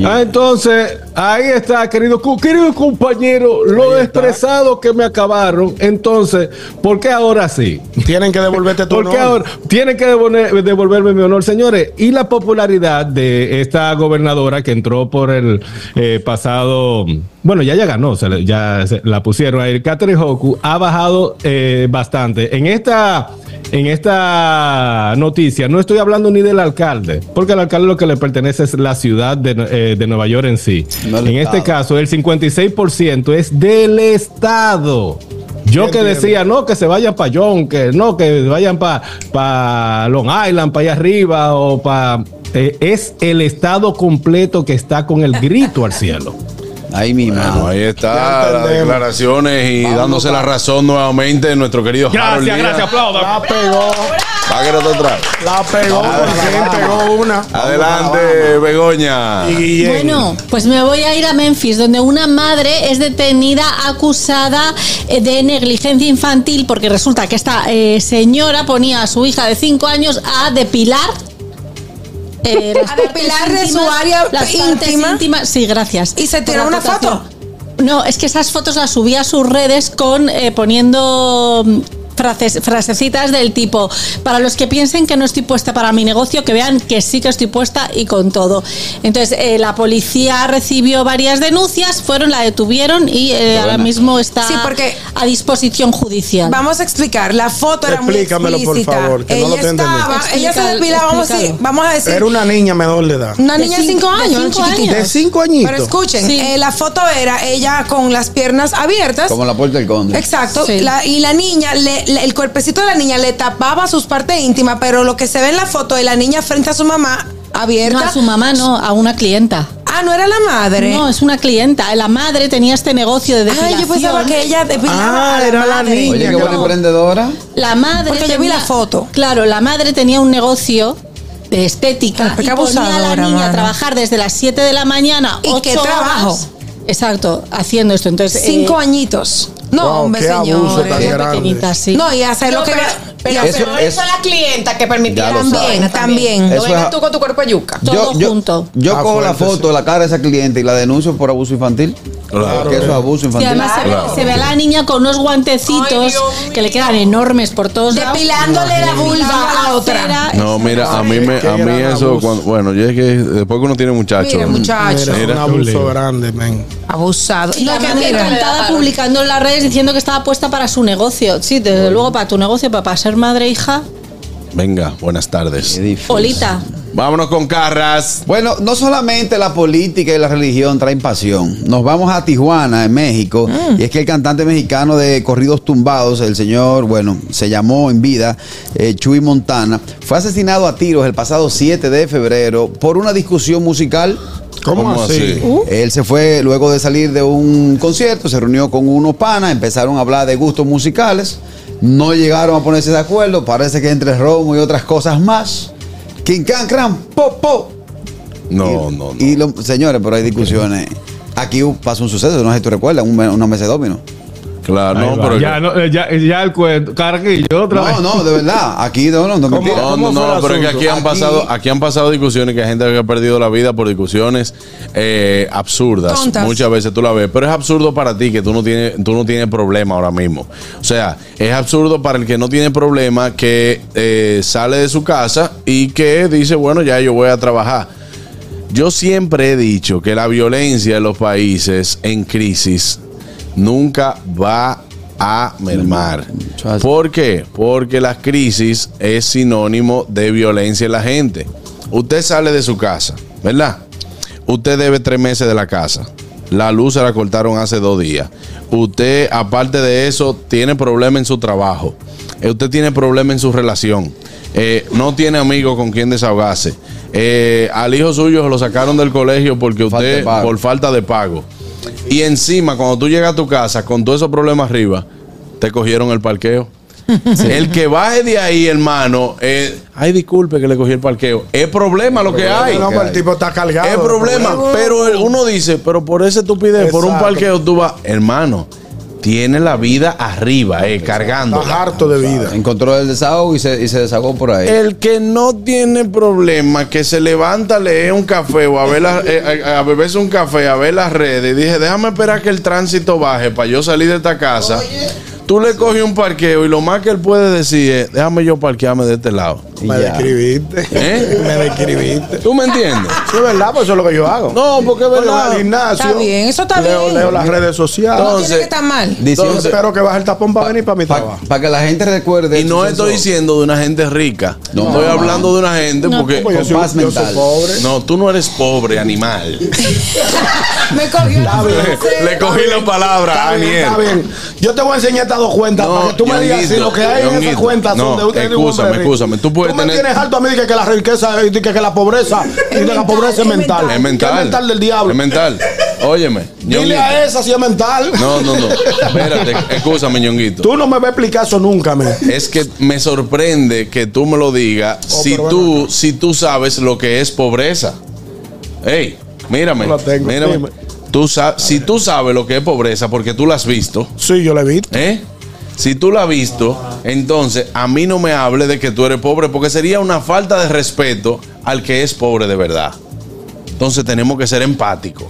Ah, entonces, ahí está, querido, cu- querido compañero, lo expresado que me acabaron. Entonces, ¿por qué ahora sí?
Tienen que devolverte tu [LAUGHS]
¿Por qué
honor.
ahora tienen que devolver- devolverme mi honor, señores? Y la popularidad de esta gobernadora que entró por el eh, pasado, bueno, ya ya ganó, se le- ya se- la pusieron ahí, Catherine Hoku, ha bajado eh, bastante. En esta, en esta noticia no estoy hablando ni del alcalde, porque al alcalde lo que le pertenece es la ciudad de, eh, de Nueva York en sí.
No
en este caso, el 56% es del estado. Yo que decía, no, que se vayan para John, que no, que vayan para Long Island, para allá arriba, o para... es el estado completo que está con el grito al cielo.
Ahí mismo.
Bueno, ahí está las declaraciones y dándose la razón nuevamente nuestro querido Harold
Gracias,
Díaz.
gracias, aplaudan.
La pegó.
Va que no te trae.
La pegó. Por fin pegó una.
Adelante, Begoña.
Y.
Bueno, pues me voy a ir a Memphis, donde una madre es detenida acusada eh, de negligencia infantil porque resulta que esta eh, señora ponía a su hija de 5 años a depilar. Eh, [LAUGHS] las
A depilar de su área
las
íntima.
íntimas. Sí, gracias.
¿Y se tiró una foto?
No, es que esas fotos las subía a sus redes con eh, poniendo mm, frases, frasecitas del tipo, para los que piensen que no estoy puesta para mi negocio, que vean que sí que estoy puesta y con todo. Entonces, eh, la policía recibió varias denuncias, fueron, la detuvieron y eh, ahora mismo está
Sí, porque-
a disposición judicial.
Vamos a explicar, la foto era muy
Explícamelo, por favor, que no lo
ella
te entendí.
estaba, ella se depilaba, vamos a decir,
explícalo.
vamos a decir,
Era una niña menor de edad.
una niña de
cinco-
5
de
años,
cinco
chiquitita.
De cinco añitos.
Pero escuchen,
Sí.
eh, la foto era ella con las piernas abiertas.
Como la puerta del conde.
Exacto.
Sí.
La- y la niña, le- el cuerpecito de la niña le tapaba sus partes íntimas, pero lo que se ve en la foto de la niña frente a su mamá abierta.
No, a su mamá no, a una clienta.
Ah, no era la madre.
No, es una clienta. La madre tenía este negocio de
Ay,
depilación.
yo pensaba que ella depilaba
Ah,
a la
era la
madre.
niña.
Oye, qué buena
la-
emprendedora.
La madre
Porque yo vi la foto.
Claro, la madre tenía un negocio de estética
Qué
y ponía a la niña a trabajar desde las 7 de la mañana,
¿Y
ocho
qué trabajo?
horas. Exacto, haciendo esto. Entonces,
Cinco
eh,
añitos. No,
Wow,
hombre,
qué abuso tan grande.
sí.
No, y hacer lo que
pero, pero,
Eso
pero
es-
eso la clienta que permitía vaina
También,
No
Eso
vengas
es-
tú con tu cuerpo de yuca.
Todo
yo,
junto.
Yo
Ah,
cojo la foto
sí.
de la cara de esa cliente y la denuncio por abuso infantil.
Claro.
Que eso es abuso
Y
infantil.
además se, ve,
Claro.
se ve a la niña con unos guantecitos
Ay,
que le quedan enormes por todos lados.
Depilándole la vulva a otra.
cera.
No, mira, a mí, me, a mí eso, cuando- bueno, yo es que después que uno tiene muchachos.
Mira,
Mira.
un abuso grande, men.
Abusado.
Y la
que
encantada publicando en las diciendo que estaba puesta para su negocio. Sí, desde luego para tu negocio, para, ser madre e hija.
Venga, buenas tardes.
Qué difícil.
Olita.
Vámonos con Carras.
Bueno, no solamente la política y la religión traen pasión. Nos vamos a Tijuana, en México. Y es que el cantante mexicano de corridos tumbados, el señor, bueno, se llamó en vida eh, Chuy Montana, fue asesinado a tiros el pasado 7 de febrero por una discusión musical.
¿Cómo ¿Cómo así?
Uh. Él se fue luego de salir de un concierto, se reunió con unos panas, empezaron a hablar de gustos musicales. No llegaron a ponerse de acuerdo. Parece que entre romo y otras cosas más. King Can Cran, po, po.
No,
y,
no, no.
Y lo- señores, pero hay discusiones. Aquí pasó un suceso, no sé si tú recuerdas, un, mesa de domino.
Claro, no, pero.
ya, no, eh, ya, ya el cuento. Carguillo otra vez.
No, no, de verdad. Aquí no, no, no.
No, no, no, pero es que aquí han pasado, aquí han pasado discusiones que hay gente que ha perdido la vida por discusiones eh, absurdas.
Tontas.
Muchas veces tú la ves, pero es absurdo para ti que tú no tienes, tú no tienes problema ahora mismo. O sea, es absurdo para el que no tiene problema que eh, sale de su casa y que dice, bueno, ya yo voy a trabajar. Yo siempre he dicho que la violencia en los países en crisis nunca va a mermar. ¿Por qué? Porque la crisis es sinónimo de violencia en la gente. Usted sale de su casa, ¿verdad? Usted debe tres meses de la casa. La luz se la cortaron hace dos días. Usted, aparte de eso, tiene problemas en su trabajo. Eh, Usted tiene problemas en su relación. Eh, no tiene amigos con quien desahogarse. Eh, al hijo suyo lo sacaron del colegio porque usted, por falta de pago. Y encima, cuando tú llegas a tu casa con todos esos problemas arriba, te cogieron el parqueo. [LAUGHS] El que baje de ahí, hermano, eh, ay, disculpe que le cogí el parqueo. Es problema lo que hay.
No, el tipo está cargado.
Es problema. Pero el- uno dice, pero por esa estupidez, por un parqueo, tú vas, hermano, tiene la vida arriba, eh, cargando.
Está harto de vida.
Encontró el desahogo y se, y se desahogó por ahí.
El que no tiene problema, que se levanta a leer un café o a, ver la- eh, a, a beberse un café, a ver las redes, y dije, déjame esperar que el tránsito baje para yo salir de esta casa. Tú le coges un parqueo y lo más que él puede decir es, déjame yo parquearme de este lado.
Y
Me
ya.
describiste.
¿Eh? [LAUGHS]
Me describiste.
¿Tú me entiendes?
Sí, es verdad, pues eso es lo que yo hago.
No, porque es
Voy
verdad.
al gimnasio.
Está bien, eso está
leo,
bien.
Leo las redes sociales.
No
Entonces-
tiene que estar mal.
Entonces, espero que baje el tapón para venir para mi
Para
trabajo.
que la gente recuerde.
Y no estoy diciendo de una gente rica.
No.
estoy hablando de una gente porque...
Pues yo, soy,
paz
yo soy
mental.
pobre.
No, tú no eres pobre, animal. [LAUGHS]
Me cogió la
bien.
frase.
Le cogí la palabra a Aniel.
está bien. Yo te voy a enseñar estas dos cuentas para que tú me digas si lo que hay en esas cuentas son
No,
de usted y de un
excúsame, excúsame. Tú puedes
me
tener-
tienes alto a mí de que, que la riqueza, de que, que la pobreza, de la pobreza es mental.
Es mental.
¿Qué es mental del diablo?
Es mental. Óyeme.
Dile
Ñonguito.
a esa si es mental.
No, no, no. Espérate, escúchame, ñonguito.
Tú no me vas a explicar eso nunca, me.
Es que me sorprende que tú me lo digas
Oh,
si tú, si tú sabes lo que es pobreza. Ey, mírame.
No la tengo,
mírame.
dime.
Tú si tú sabes lo que es pobreza porque tú la has visto,
Sí, yo le vi.
¿eh? Si tú la has visto, entonces a mí no me hable de que tú eres pobre porque sería una falta de respeto al que es pobre de verdad. Entonces tenemos que ser empáticos.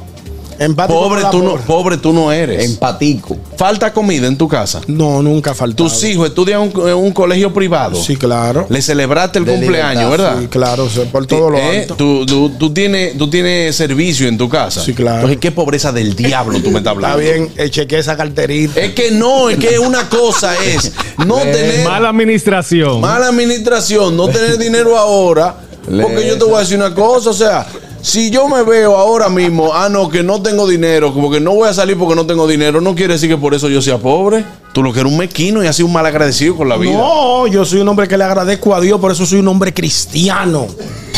Empático
Pobre tú, no,
pobre.
tú no eres.
Empatico.
Falta comida en tu casa.
No, nunca faltó.
Tus hijos estudian en un, en un colegio privado.
Sí, claro.
Le celebraste el
De
cumpleaños,
libertad,
¿verdad?
Sí, claro, o sea, por todo lo
Eh,
alto.
Tú, tú- tú tienes, tú tienes servicio en tu casa.
Sí, claro.
Entonces, ¿qué pobreza del diablo tú me estás
Está
hablando?
bien, eh, chequeé esa carterita.
Es que no, es que una cosa es no tener
Mala administración.
mala administración, no tener dinero ahora. Porque yo te voy a decir una cosa, o sea, si yo me veo ahora mismo, ah, no, que no tengo dinero, como que no voy a salir porque no tengo dinero, no quiere decir que por eso yo sea pobre. Tú lo que eres un mequino y así un mal agradecido con la vida.
No, yo soy un hombre que le agradezco a Dios, por eso soy un hombre cristiano.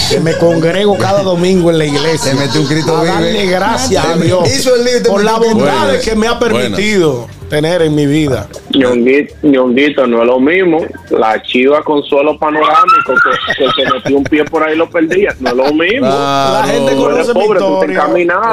Que me congrego cada domingo en la iglesia.
Se metió un
a
vive.
darle gracias a Dios
hizo el te
por la bondad que me ha permitido tener en mi vida.
Ñonguito, Ñonguito, no es lo mismo. La chiva con suelo panorámico que, que se metió un pie por ahí y lo perdía. No es lo mismo.
Claro.
La gente conoce
pobre.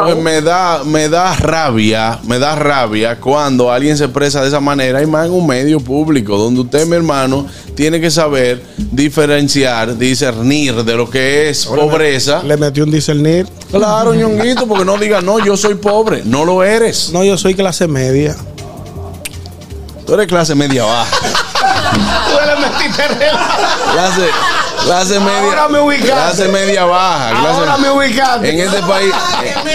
Pues me da, me da rabia, me da rabia cuando alguien se expresa de esa manera y más en un medio público, donde usted, mi hermano, tiene que saber diferenciar, discernir de lo que es pobreza.
Le metí un discernir.
Claro, ñonguito, porque no diga, no, yo soy pobre. No lo eres.
No, yo soy clase media.
Tú eres clase media baja.
Tú le metiste
Clase, clase media.
Ahora me ubicaste.
Clase media baja. clase-
Ahora me ubicaste.
En este país,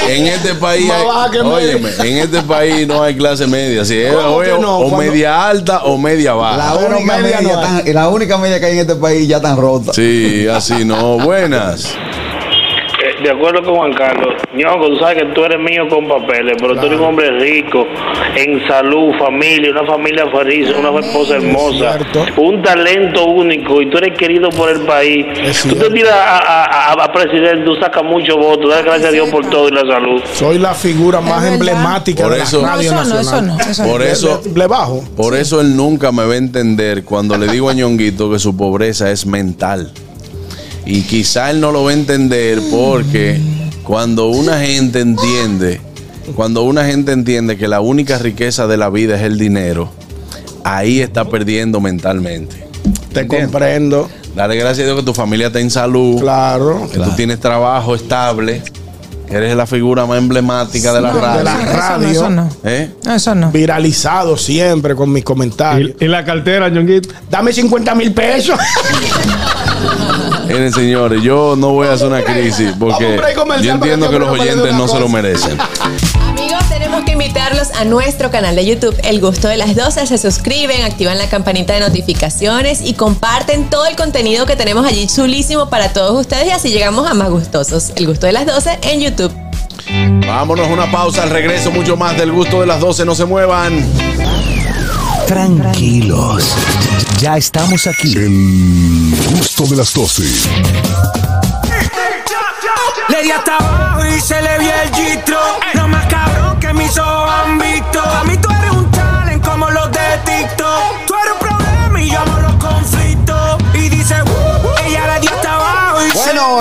en este país,
Más
hay-
baja que
óyeme, en este país no hay clase media. Si es
¿Cómo
o,
que no?
o
Cuando-
media alta o media baja.
La única,
media
media
no
tan- la única media que hay en este país ya tan rota.
Sí, así no. Buenas.
De acuerdo con Juan Carlos, Ñongo, tú sabes que tú eres mío con papeles, pero tú eres un hombre rico, en salud, familia, una familia feliz, una esposa hermosa, un talento único y tú eres querido por el país. Tú te tiras a, a, a- a presidente, tú sacas muchos votos, das gracias a Dios por todo y la salud.
Soy la figura más emblemática
Por
de
eso-
la radio
No, eso no,
nacional.
eso no, eso no. Por eso-
Le, le bajo.
Por eso él nunca me va a entender cuando le digo a Ñonguito que su pobreza es mental. Y quizá él no lo va a entender porque cuando una gente entiende, cuando una gente entiende que la única riqueza de la vida es el dinero, ahí está perdiendo mentalmente.
Te comprendo.
Dale gracias a Dios que tu familia está en salud.
Claro.
Que tú tienes trabajo estable. Que eres la figura más emblemática de la
No,
radio.
de la radio.
eso no.
¿Eh?
Eso no.
Viralizado siempre con mis comentarios.
¿Y, la cartera, Ñonguito?
Dame 50 mil pesos. [LAUGHS]
Miren, señores, yo no voy a hacer una crisis porque yo entiendo que los oyentes no se lo merecen.
Amigos, tenemos que invitarlos a nuestro canal de YouTube, El Gusto de las 12. Se suscriben, activan la campanita de notificaciones y comparten todo el contenido que tenemos allí chulísimo para todos ustedes y así llegamos a más gustosos. El Gusto de las 12 en YouTube.
Vámonos a una pausa al regreso, mucho más del gusto de las 12, no se muevan.
Tranquilos. Ya estamos aquí.
El gusto de las 12.
Le di hasta abajo y se le vio el gistro. No más cabrón que mis ojos han visto. A mí tú eres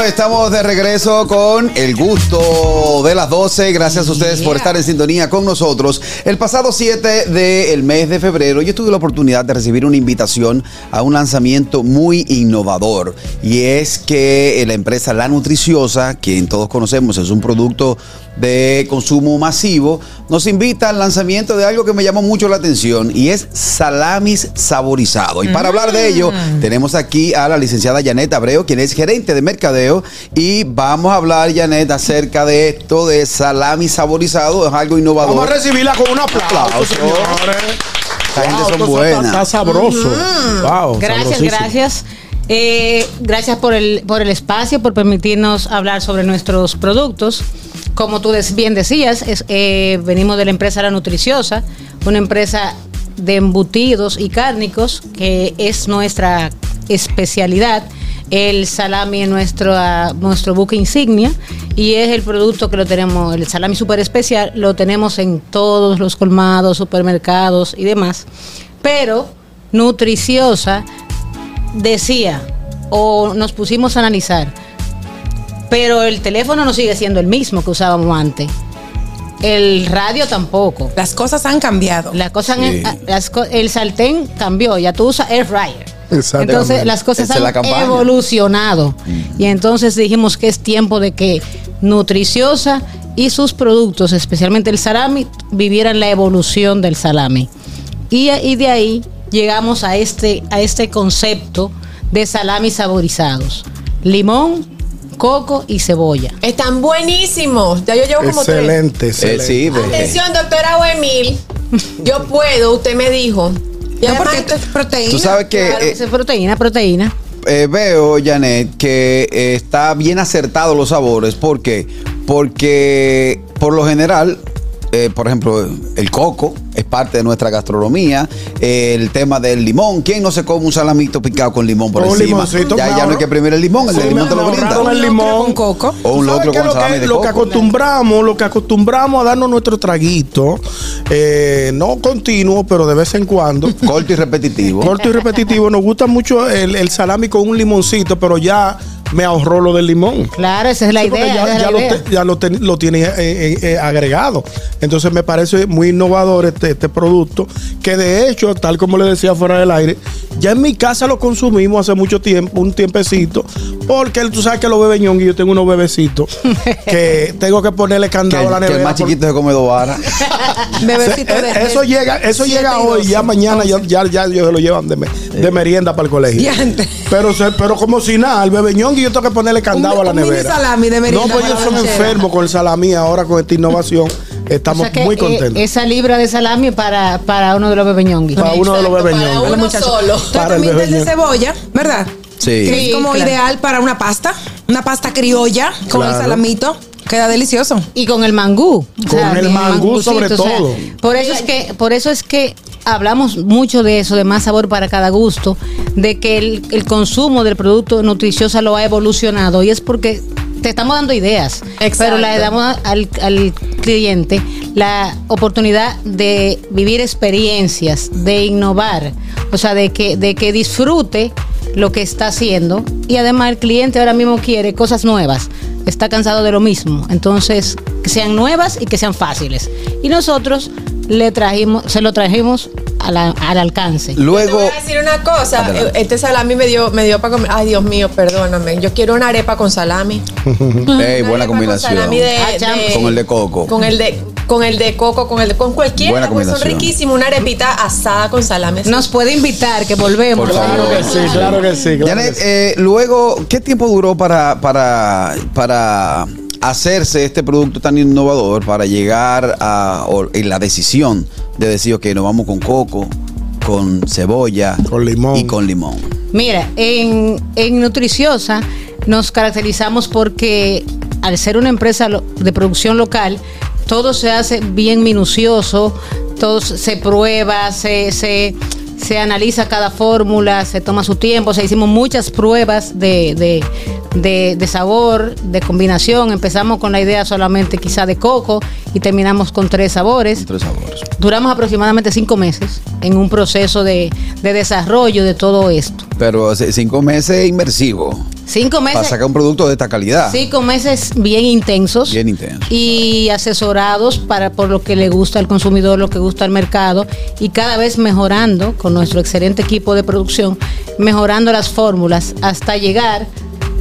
estamos de regreso con el gusto de las 12. Gracias a ustedes por estar en sintonía con nosotros. El pasado 7 del mes de febrero yo tuve la oportunidad de recibir una invitación a un lanzamiento muy innovador. Y es que la empresa La Nutriciosa, quien todos conocemos es un producto de consumo masivo, nos invita al lanzamiento de algo que me llamó mucho la atención y es salamis saborizado. Y para hablar de ello, tenemos aquí a la licenciada Janet Abreu, quien es gerente de mercadeo, y vamos a hablar, Janet, acerca de esto de salami saborizado, es algo innovador.
Vamos a recibirla con un aplauso,
Aplauso.
señores.
Esta gente
Wow,
son buenas.
Está, está sabroso. Wow,
Gracias, gracias. Eh, gracias por el, por el espacio, por permitirnos hablar sobre nuestros productos. Como tú bien decías, eh, venimos de la empresa La Nutriciosa, una empresa de embutidos y cárnicos que es nuestra especialidad. El salami es nuestro, nuestro buque insignia y es el producto que lo tenemos, el salami super especial, lo tenemos en todos los colmados, supermercados y demás. Pero Nutriciosa decía, o nos pusimos a analizar, pero el teléfono no sigue siendo el mismo que usábamos antes. El radio tampoco.
Las cosas han cambiado.
Las cosas han-
Sí.
ah, las co- el sartén cambió, ya tú usas air fryer.
Exactamente.
Entonces las cosas
Esa es la
han
campaña.
evolucionado. Y entonces dijimos que es tiempo de que Nutriciosa y sus productos, especialmente el salami, vivieran la evolución del salami. Y, y de ahí llegamos a este, a este concepto de salami saborizados. Limón, coco y cebolla.
Están buenísimos. Ya yo llevo como tres.
Excelente, excelente.
Eh, sí, ve.
Atención, doctora Wemil. Yo puedo, usted me dijo. Y
No, porque
esto
esto es proteína.
Tú sabes que
Claro,
eh,
es proteína, proteína.
eh, veo, Janet, que eh, está bien acertado los sabores. ¿Por qué? Porque por lo general, eh, por ejemplo, el coco es parte de nuestra gastronomía. Eh, el tema del limón. ¿Quién no se come un salamito picado con limón por
Un
encima?
limoncito,
ya, ya
claro.
no hay que premiar el limón, el
Sí,
de limón te lo brinda.
ahorraron el limón.
con coco.
O un
¿Tú sabes
locro con
lo
salami
que,
de
lo que
coco.
acostumbramos, lo que acostumbramos a darnos nuestro traguito, eh, no continuo, pero de vez en cuando. [LAUGHS]
Corto y repetitivo.
Corto y repetitivo. Nos gusta mucho el, el salami con un limoncito, pero ya me ahorró lo del limón.
Claro, esa es la
Sí,
idea.
Ya,
es
ya
la
lo,
idea.
te- ya lo, ten- lo tiene eh, eh, eh, agregado. Entonces me parece muy innovador este, este producto, que de hecho, tal como le decía fuera del aire, ya en mi casa lo consumimos hace mucho tiempo, un tiempecito, porque tú sabes que los bebeñón y yo tengo unos bebecitos [LAUGHS] que tengo que ponerle
Que,
candado a la
el- que
nevera.
el más chiquito se come dos varas. [LAUGHS]
Bebecito de
eso llega, eso llega
y
hoy, ya mañana ya, ya, ya ellos se lo llevan de, me- de merienda para el colegio. Pero, se- pero como si nada, el bebeñón y yo tengo que ponerle candado
Un-
a la
un mini
nevera.
salami de merienda
No, pues son
lonchera.
enfermos con el salami ahora con esta innovación.
O
Estamos
sea que,
muy
eh,
contentos.
esa libra de salami para, para uno de los bebeñonguis.
para uno de los bebeñón.
para uno solo.
Para el
de cebolla, ¿verdad?
Sí.
Que es como
claro.
ideal para una pasta. una pasta criolla con el salamito. Queda delicioso.
Y con el mangú. O
Con el mangú sobre
o sea,
todo.
por eso es que, por eso es que hablamos mucho de eso, de más sabor para cada gusto, de que el, el consumo del producto nutriciosa lo ha evolucionado y es porque te estamos dando ideas, pero le damos al, al cliente la oportunidad de vivir experiencias, de innovar, o sea, de que, de que disfrute lo que está haciendo y además el cliente ahora mismo quiere cosas nuevas, está cansado de lo mismo, entonces que sean nuevas y que sean fáciles. Y nosotros le trajimos, se lo trajimos la- al alcance.
Te voy a decir una cosa,
Adelante.
este salami me dio, me dio para comer. Ay, Dios mío, perdóname. Yo quiero una arepa con salami. [LAUGHS]
Ey, buena combinación.
salami de- de-
Con el de coco.
Con el de, con el de coco, con el de, con cualquiera, pues son riquísimos. Una arepita asada con salami.
Nos puede invitar, que volvemos.
Por favor.
Claro que sí, claro que sí. claro
Janet,
que sí.
eh, luego, ¿qué tiempo duró para, para, para hacerse este producto tan innovador, para llegar a o- en la decisión de decir, ok, nos vamos con coco, con cebolla
Con limón.
y con limón?
Mira, en, en Nutriciosa nos caracterizamos porque al ser una empresa de producción local, todo se hace bien minucioso, todo se prueba, se, se, se analiza cada fórmula, se toma su tiempo, o sea, hicimos muchas pruebas de, de, de- de sabor, de combinación. Empezamos con la idea solamente quizá de coco y terminamos con tres sabores.
Tres sabores.
Duramos aproximadamente cinco meses en un proceso de, de desarrollo de todo esto.
Pero cinco meses inmersivo.
Cinco
Para
meses,
sacar un producto de esta calidad.
cinco meses bien intensos
Bien intenso.
y asesorados para por lo que le gusta al consumidor, lo que gusta al mercado y cada vez mejorando con nuestro excelente equipo de producción, mejorando las fórmulas hasta llegar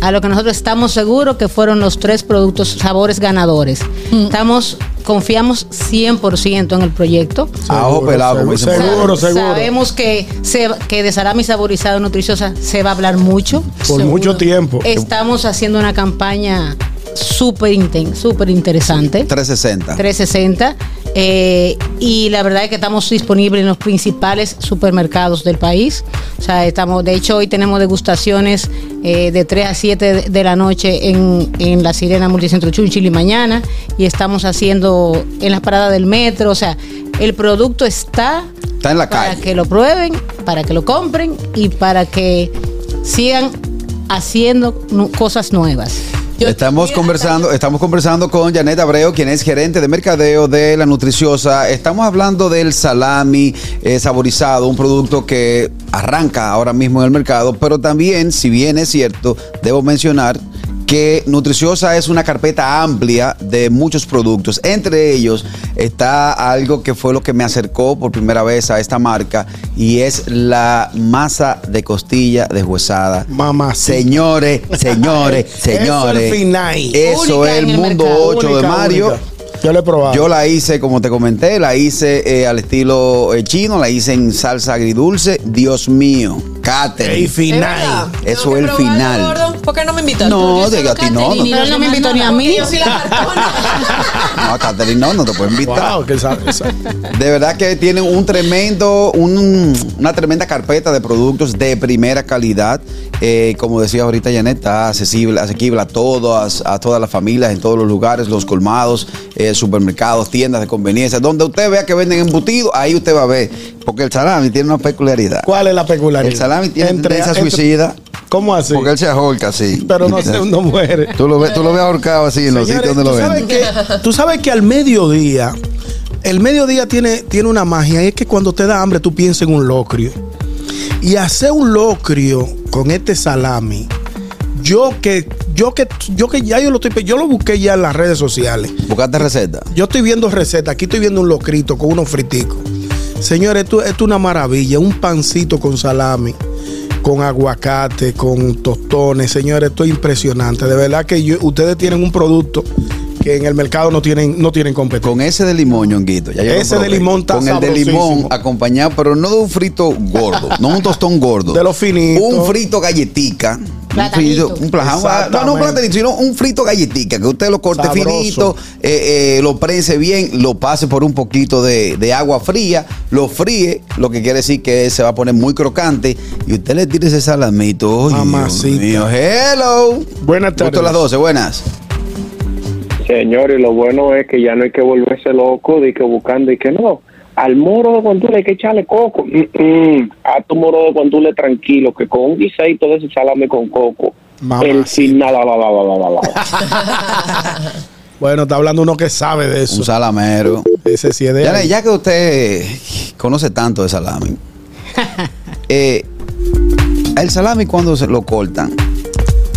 a lo que nosotros estamos seguros que fueron los tres productos sabores ganadores. Estamos confiamos 100% en el proyecto.
A ojo pelado.
Seguro, seguro.
Sabemos que, se, que de salami saborizado nutriciosa se va a hablar mucho.
Por mucho tiempo.
Estamos haciendo una campaña súper súper interesante.
360.
360. Eh, y la verdad es que estamos disponibles en los principales supermercados del país. O sea, estamos, de hecho, hoy tenemos degustaciones eh, de 3 a 7 de, la noche en, en la Sirena Multicentro Chunchil y mañana. Y estamos haciendo en las paradas del metro. O sea, el producto está
Está en la
para
calle.
que lo prueben, para que lo compren y para que sigan haciendo cosas nuevas.
Estamos conversando, estamos conversando con Janet Abreu, quien es gerente de mercadeo de la Nutriciosa. Estamos hablando del salami eh, saborizado, un producto que arranca ahora mismo en el mercado, pero también, si bien es cierto, debo mencionar que Nutriciosa es una carpeta amplia de muchos productos. Entre ellos está algo que fue lo que me acercó por primera vez a esta marca y es la masa de costilla deshuesada.
Mamá.
Señores, señores, señores. [LAUGHS]
Eso es el final.
Eso es el mundo
mercado.
8 de Mario.
única. Yo lo he probado.
Yo la hice, como te comenté, la hice eh, al estilo eh, chino, la hice en salsa agridulce. Dios mío, Catherine.
El final.
Eso es el final.
¿Por qué no me invitaste?
No, de a ti no. No,
no me invitó ni a mí.
Yo soy la [LAUGHS]
no, Catherine no, no te puedo invitar.
Wow,
De verdad que tienen un tremendo, un- una tremenda carpeta de productos de primera calidad. Eh, como decía ahorita Janet, está accesible, asequible a todas, a todas las familias, en todos los lugares, los colmados, eh, supermercados, tiendas de conveniencia. Donde usted vea que venden embutidos, ahí usted va a ver. Porque el salami tiene una peculiaridad.
¿Cuál es la peculiaridad?
El salami tiene
Entre-
tendencia
entre-
suicida.
¿Cómo así?
Porque él se ahorca así.
Pero no, se, no muere.
Tú lo ves, tú lo ves ahorcado así en los sitios donde lo
¿tú sabes
venden.
que, tú sabes que al mediodía, el mediodía tiene, tiene una magia, y es que cuando te da hambre tú piensas en un locrio. Y hacer un locrio con este salami, yo que, yo que, yo que ya yo lo estoy, yo lo busqué ya en las redes sociales.
Buscaste receta.
Yo estoy viendo recetas, aquí estoy viendo un locrito con unos friticos. Señores, esto, esto es una maravilla, un pancito con salami, con aguacate, con tostones. Señores, esto es impresionante. De verdad que yo- ustedes tienen un producto que en el mercado no tienen, no tienen competencia.
Con ese de limón, ñonguito. ya
Ese de limón está
Con el de limón acompañado, pero no de un frito gordo, no un tostón gordo.
De los finitos.
Un frito galletica frito, un plajado. No, no un platanito, sino un frito galletica, que usted lo corte
Sabroso.
finito, eh, eh, lo prense bien, lo pase por un poquito de, de agua fría, lo fríe, lo que quiere decir que se va a poner muy crocante, y usted le tire ese salamito. Oye, mío, hello.
Buenas
Justo a las 12, buenas.
Señores, lo bueno es que ya no hay que volverse loco de que buscando y que no. Al moro de guandule hay que echarle coco. Mm, mm. A tu moro de guandule tranquilo, que con un guisadito de ese salame con coco. El final, la, la, la, la, la, la.
Bueno, está hablando uno que sabe de eso.
Un salamero.
Ese sí es de
Ya,
ahí.
ya que usted conoce tanto de salami, [LAUGHS] eh, el salami cuando se lo cortan,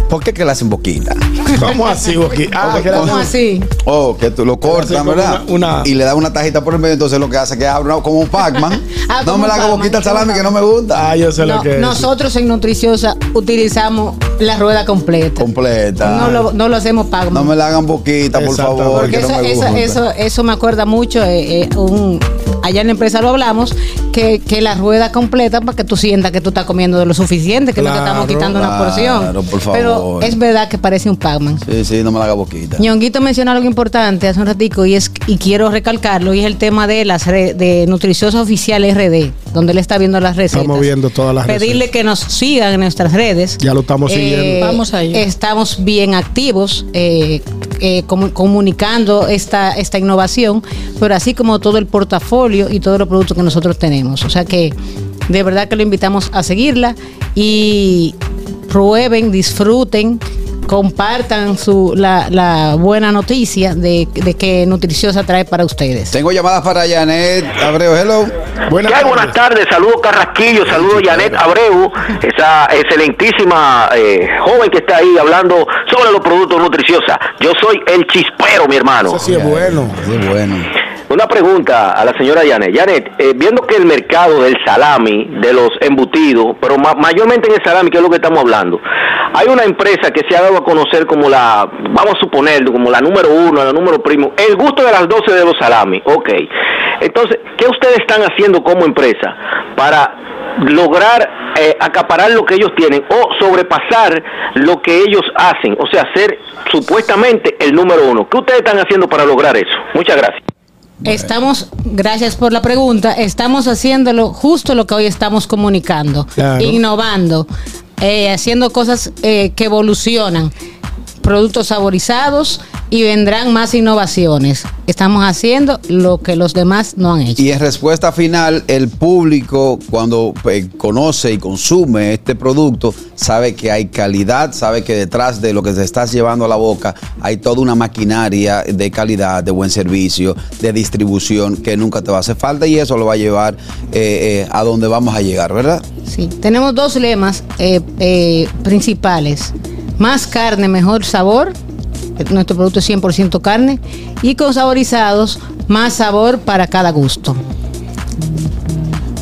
¿por qué que le hacen boquita?
¿Cómo así, [LAUGHS] Boqui? Ah,
¿Cómo así?
Oh, que tú lo cortas, ¿verdad?
una- una-
Y le da una tajita por el medio, entonces lo que hace es que abre una- como un Pac-Man. [LAUGHS]
Ah,
no me la hago
Pac-Man,
boquita al
como
salami que no me gusta.
Ah, yo sé
No,
lo que es.
nosotros en Nutriciosa utilizamos la rueda completa.
Completa.
No lo, no lo hacemos pago.
No me la hagan boquita, por favor,
Porque
que no
eso,
me
eso, eso me acuerda mucho. eh, eh, un, allá en la empresa lo hablamos, que, que la rueda completa para que tú sientas que tú estás comiendo de lo suficiente, que no te estamos
Claro,
quitando una porción.
claro, por favor.
Pero es verdad que parece un Pac-Man.
Sí, sí, no me la haga boquita.
Ñonguito mencionó algo importante hace un ratico y es y quiero recalcarlo y es el tema de las re- de Nutriciosa Oficial RD, donde él está viendo las recetas.
Estamos viendo todas las
Pedirle que nos sigan en nuestras redes.
Ya lo estamos
Eh,
siguiendo.
Vamos a ello.
Estamos bien activos eh, eh, comu- comunicando esta, esta innovación, pero así como todo el portafolio y todos los productos que nosotros tenemos. O sea que de verdad que lo invitamos a seguirla y prueben, disfruten. Compartan su, la, la buena noticia de, de que Nutriciosa trae para ustedes.
Tengo llamadas para Janet Abreu. Hello.
Buenas
¿Qué hay? Buenas tardes, saludos Carrasquillo, saludos Janet Abreu, esa excelentísima eh, joven que está ahí hablando sobre los productos nutriciosa. Yo soy el chispero, mi hermano.
Eso sí es bueno.
Sí, bueno.
Una pregunta a la señora Janet. Janet, eh, viendo que el mercado del salami, de los embutidos, pero ma- mayormente en el salami, que es lo que estamos hablando, hay una empresa que se ha dado a conocer como la, vamos a suponerlo, como la número uno, la número primo, el gusto de las 12 de los salami. Ok. Entonces, ¿qué ustedes están haciendo como empresa para lograr eh, acaparar lo que ellos tienen o sobrepasar lo que ellos hacen? O sea, ser supuestamente el número uno. ¿Qué ustedes están haciendo para lograr eso? Muchas gracias.
Estamos, gracias por la pregunta, estamos haciéndolo justo lo que hoy estamos comunicando,
Claro.
innovando, eh, haciendo cosas eh, que evolucionan, productos saborizados y vendrán más innovaciones. Estamos haciendo lo que los demás no han hecho.
Y en respuesta final, el público cuando eh, conoce y consume este producto sabe que hay calidad, sabe que detrás de lo que se estás llevando a la boca hay toda una maquinaria de calidad, de buen servicio, de distribución que nunca te va a hacer falta y eso lo va a llevar eh, eh, a donde vamos a llegar, ¿verdad?
Sí, tenemos dos lemas eh, principales. Más carne, mejor sabor. Nuestro producto es 100% carne. Y con saborizados, más sabor para cada gusto.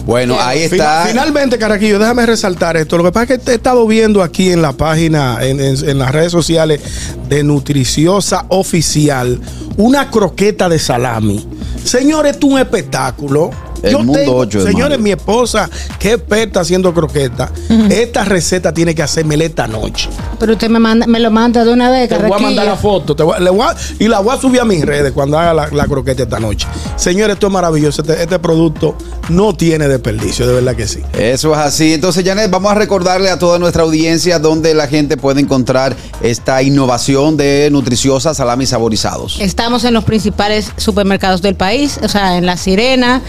Bueno, ahí está.
Finalmente, Caraquillo, déjame resaltar esto. Lo que pasa es que te he estado viendo aquí en la página, en, en- en las redes sociales de Nutriciosa Oficial, una croqueta de salami. Señores, es un espectáculo.
El mundo
tengo- señores, mi esposa, que es experta haciendo croqueta, esta receta tiene que hacérmela esta noche.
Pero usted me, manda, me lo manda de una vez,
Te voy a mandar la foto te voy a- le voy a- y la voy a subir a mis redes cuando haga la, la croqueta esta noche. Señores, esto es maravilloso. Este, este producto no tiene desperdicio, de verdad que sí.
Eso es así. Entonces, Janet, vamos a recordarle a toda nuestra audiencia dónde la gente puede encontrar esta innovación de nutriciosa salami saborizados.
Estamos en los principales supermercados del país, o sea, en La Sirena,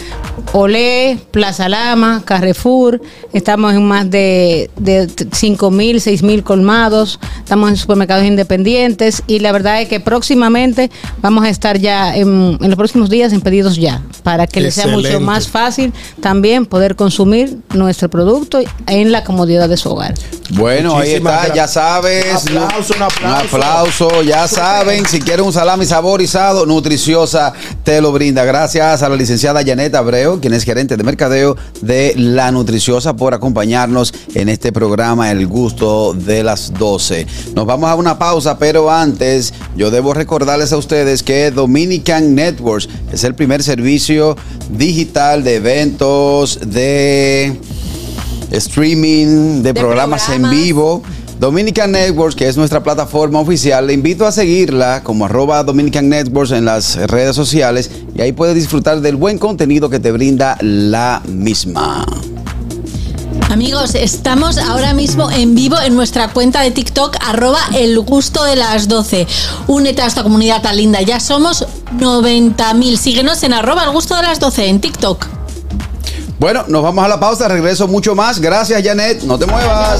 Olé, Plaza Lama, Carrefour. Estamos en más de, de 5 mil, 6 mil colmados. Estamos en supermercados independientes y la verdad es que próximamente vamos a estar ya en, en los próximos días en pedidos ya, para que les sea mucho más fácil también poder consumir nuestro producto en la comodidad de su hogar.
Bueno, ahí está,
gracias.
ya sabes.
Un aplauso, un aplauso.
Un aplauso, ya saben. Si quieren un salami saborizado, Nutriciosa te lo brinda. Gracias a la licenciada Janet Abreu, quien es gerente de mercadeo de La Nutriciosa, por acompañarnos en este programa El Gusto de las 12. Nos vamos a una pausa, pero antes yo debo recordarles a ustedes que Dominican Networks es el primer servicio digital de eventos, de streaming, de,
De
programas, en vivo Dominican Networks, que es nuestra plataforma oficial, le invito a seguirla como arroba Dominican Networks en las redes sociales y ahí puedes disfrutar del buen contenido que te brinda la misma.
Amigos, estamos ahora mismo en vivo en nuestra cuenta de TikTok, arroba el gusto de las 12. Únete a esta comunidad tan linda. Ya somos 90.000. Síguenos en arroba el gusto de las 12 en TikTok.
Bueno, nos vamos a la pausa, regreso mucho más. Gracias, Janet. No te muevas.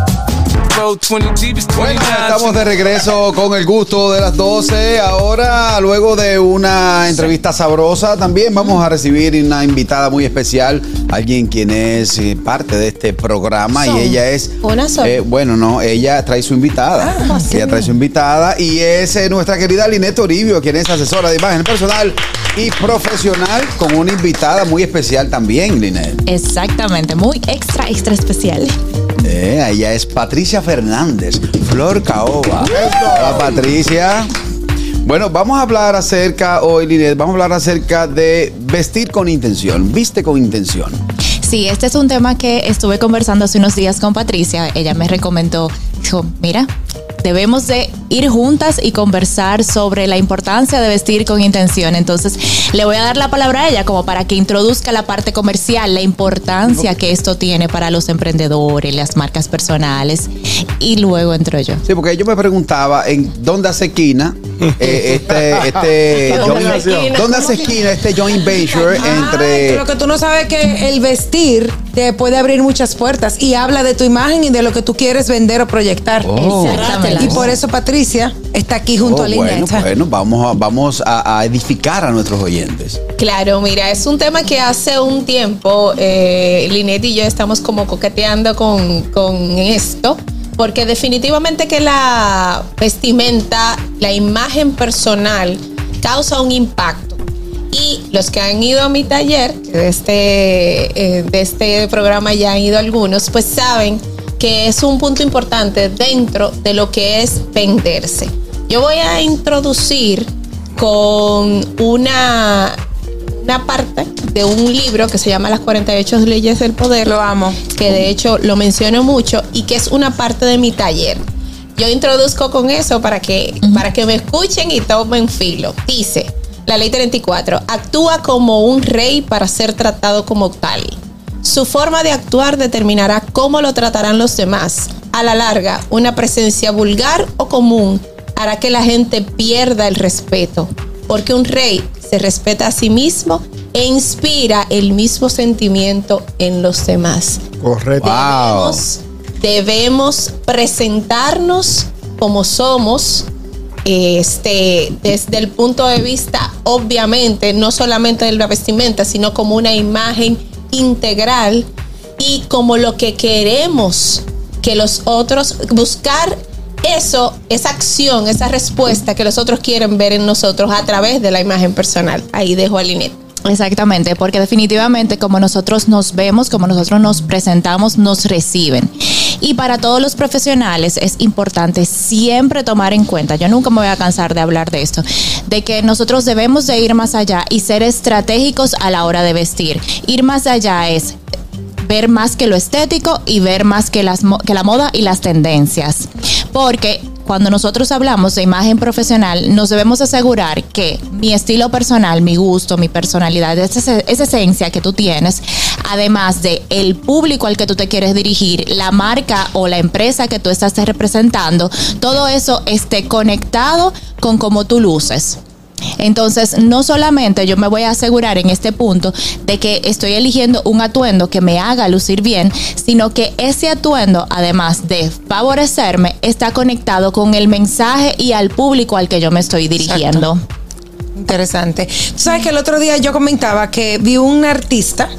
Bueno, estamos de regreso con el gusto de las 12. Ahora, luego de una entrevista sabrosa, también vamos a recibir una invitada muy especial, alguien quien es eh, parte de este programa y ella es...
Una sola.
eh, bueno, no, ella trae su invitada.
Ah, sí.
ella trae su invitada y es eh, nuestra querida Linet Toribio, quien es asesora de imagen personal y profesional, con una invitada muy especial también, Linet.
Exactamente, muy extra, extra especial.
Eh, ella es Patricia Fernández, Flor Caoba. Hola, Patricia. Bueno, vamos a hablar acerca, hoy, Linet, vamos a hablar acerca de vestir con intención, viste con intención.
Sí, este es un tema que estuve conversando hace unos días con Patricia. Ella me recomendó, dijo, mira, debemos de ir juntas y conversar sobre la importancia de vestir con intención. Entonces, le voy a dar la palabra a ella como para que introduzca la parte comercial, la importancia que esto tiene para los emprendedores, las marcas personales. Y luego entro yo.
Sí, porque yo me preguntaba en dónde hace esquina eh, [LAUGHS] este, este
¿Dónde
joint-
hace esquina?
¿Dónde hace esquina este joint venture
Ay,
entre
Lo que tú no sabes que el vestir te puede abrir muchas puertas y habla de tu imagen y de lo que tú quieres vender o proyectar.
Oh.
Exactamente. Y por eso Patricia está aquí junto
Oh,
a
bueno,
Lineta.
bueno, vamos a, vamos a, a edificar a nuestros oyentes.
Claro, mira, es un tema que hace un tiempo eh, Linet y yo estamos como coqueteando con, con esto, porque definitivamente que la vestimenta, la imagen personal causa un impacto. Y los que han ido a mi taller, de este, eh, de este programa ya han ido algunos, pues saben que es un punto importante dentro de lo que es venderse. Yo voy a introducir con una, una parte de un libro que se llama Las 48 leyes del poder.
Lo amo.
Que de hecho lo menciono mucho y que es una parte de mi taller. Yo introduzco con eso para que, para que me escuchen y tomen filo. Dice, la ley 34, actúa como un rey para ser tratado como tal. Su forma de actuar determinará cómo lo tratarán los demás. A la larga, una presencia vulgar o común hará que la gente pierda el respeto, porque un rey se respeta a sí mismo e inspira el mismo sentimiento en los demás.
Correcto.
Debemos, debemos presentarnos como somos, este, desde el punto de vista, obviamente, no solamente de la vestimenta, sino como una imagen integral y como lo que queremos que los otros, buscar eso, esa acción, esa respuesta que los otros quieren ver en nosotros a través de la imagen personal. Ahí dejo a Linet.
Exactamente, porque definitivamente como nosotros nos vemos, como nosotros nos presentamos, nos reciben. Y para todos los profesionales es importante siempre tomar en cuenta, yo nunca me voy a cansar de hablar de esto, de que nosotros debemos de ir más allá y ser estratégicos a la hora de vestir. Ir más allá es ver más que lo estético y ver más que, las, que la moda y las tendencias. Porque cuando nosotros hablamos de imagen profesional, nos debemos asegurar que mi estilo personal, mi gusto, mi personalidad, esa, esencia que tú tienes, además de el público al que tú te quieres dirigir, la marca o la empresa que tú estás representando, todo eso esté conectado con cómo tú luces. Entonces, no solamente yo me voy a asegurar en este punto de que estoy eligiendo un atuendo que me haga lucir bien, sino que ese atuendo, además de favorecerme, está conectado con el mensaje y al público al que yo me estoy dirigiendo.
Interesante. Tú sabes que el otro día yo comentaba que vi un artista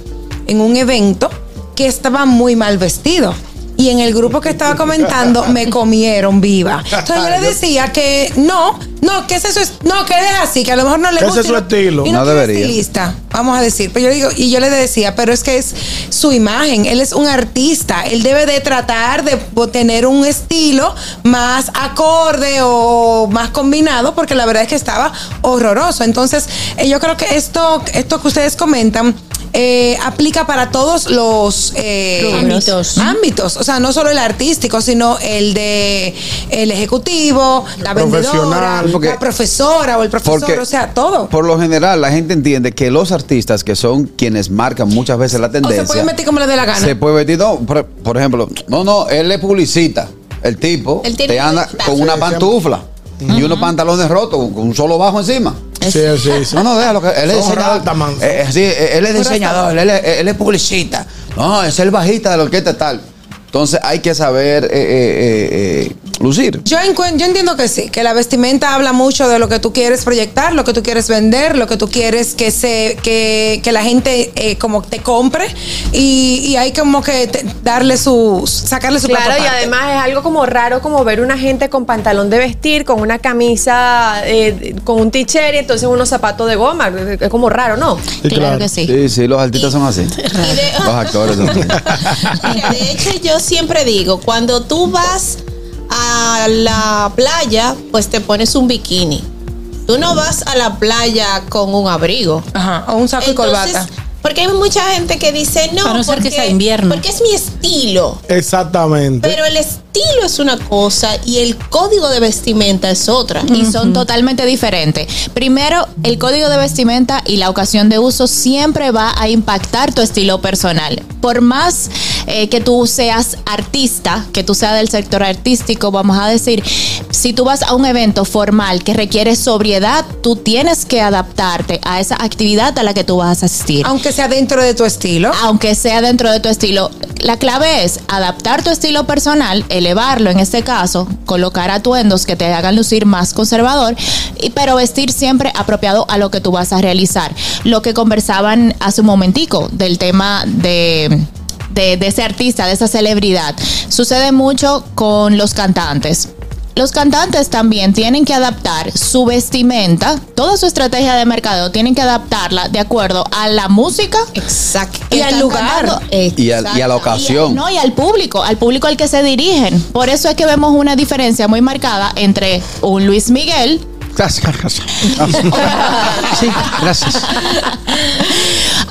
en un evento que estaba muy mal vestido. Y en el grupo que estaba comentando me comieron viva. Entonces yo le decía que no, no, que ese es su, no, que es así, que a lo mejor no le
Ese
gusta.
es
y
su estilo.
y
No
quiere
debería.
estilista, vamos a decir. Pero yo digo, y yo le decía, pero es que es su imagen, él es un artista, él debe de tratar de tener un estilo más acorde o más combinado, porque la verdad es que estaba horroroso. Entonces, eh, yo creo que esto, esto que ustedes comentan eh, aplica para todos los eh,
Ámbitos.
ámbitos. O sea, no solo el artístico, sino el de el ejecutivo, la vendedora,
porque-
la profesora o el profesor,
Porque
o sea, todo.
Por lo general, la gente entiende que los artistas, que son quienes marcan muchas veces la
O
tendencia,
se puede meter como le dé la gana.
se puede vestir, no, por, por ejemplo, no, no, él es publicita. El tipo
tiene
te anda con una Y unos pantalones rotos con un solo bajo encima.
Sí, sí, sí.
No, no, déjalo que él es diseñador. Eh, eh, sí, eh, él es diseñador, él es, él es publicista. No, es el bajista de la orquesta tal. Entonces hay que saber eh, eh, eh, eh, lucir.
Yo, yo entiendo que sí, que la vestimenta habla mucho de lo que tú quieres proyectar, lo que tú quieres vender, lo que tú quieres que se que, que la gente eh, como te compre y, y hay como que te- darle su sacarle su
Claro, y además es algo como raro como ver una gente con pantalón de vestir, con una camisa, eh, con un t-shirt y entonces unos zapatos de goma. Es como raro, ¿no?
Claro que sí.
Sí, sí, los artistas son así. [LAUGHS] Los actores son así.
Mira, de hecho, yo siempre digo, cuando tú vas a la playa, pues te pones un bikini. Tú no vas a la playa con un abrigo.
Ajá, o un saco y corbata.
Porque hay mucha gente que dice, no,
que
porque,
sea invierno.
porque es mi estilo.
Exactamente.
Pero el estilo es una cosa y el código de vestimenta es otra.
Y son totalmente diferentes. Primero, el código de vestimenta y la ocasión de uso siempre va a impactar tu estilo personal. Por más eh, que tú seas artista, que tú seas del sector artístico, vamos a decir, si tú vas a un evento formal que requiere sobriedad, tú tienes que adaptarte a esa actividad a la que tú vas a asistir.
Aunque sea dentro de tu estilo.
Aunque sea dentro de tu estilo. La clave es adaptar tu estilo personal, elevarlo en este caso, colocar atuendos que te hagan lucir más conservador, y, pero vestir siempre apropiado a lo que tú vas a realizar. Lo que conversaban hace un momentico del tema de de, de ese artista, de esa celebridad. Sucede mucho con los cantantes. Los cantantes también tienen que adaptar su vestimenta, toda su estrategia de mercadeo, tienen que adaptarla de acuerdo a la música
Exacto.
y al lugar.
Y, al- y a la ocasión.
No, y al público, al público al que se dirigen. Por eso es que vemos una diferencia muy marcada entre un Luis Miguel.
Gracias, gracias. [LAUGHS] Sí, gracias. [LAUGHS]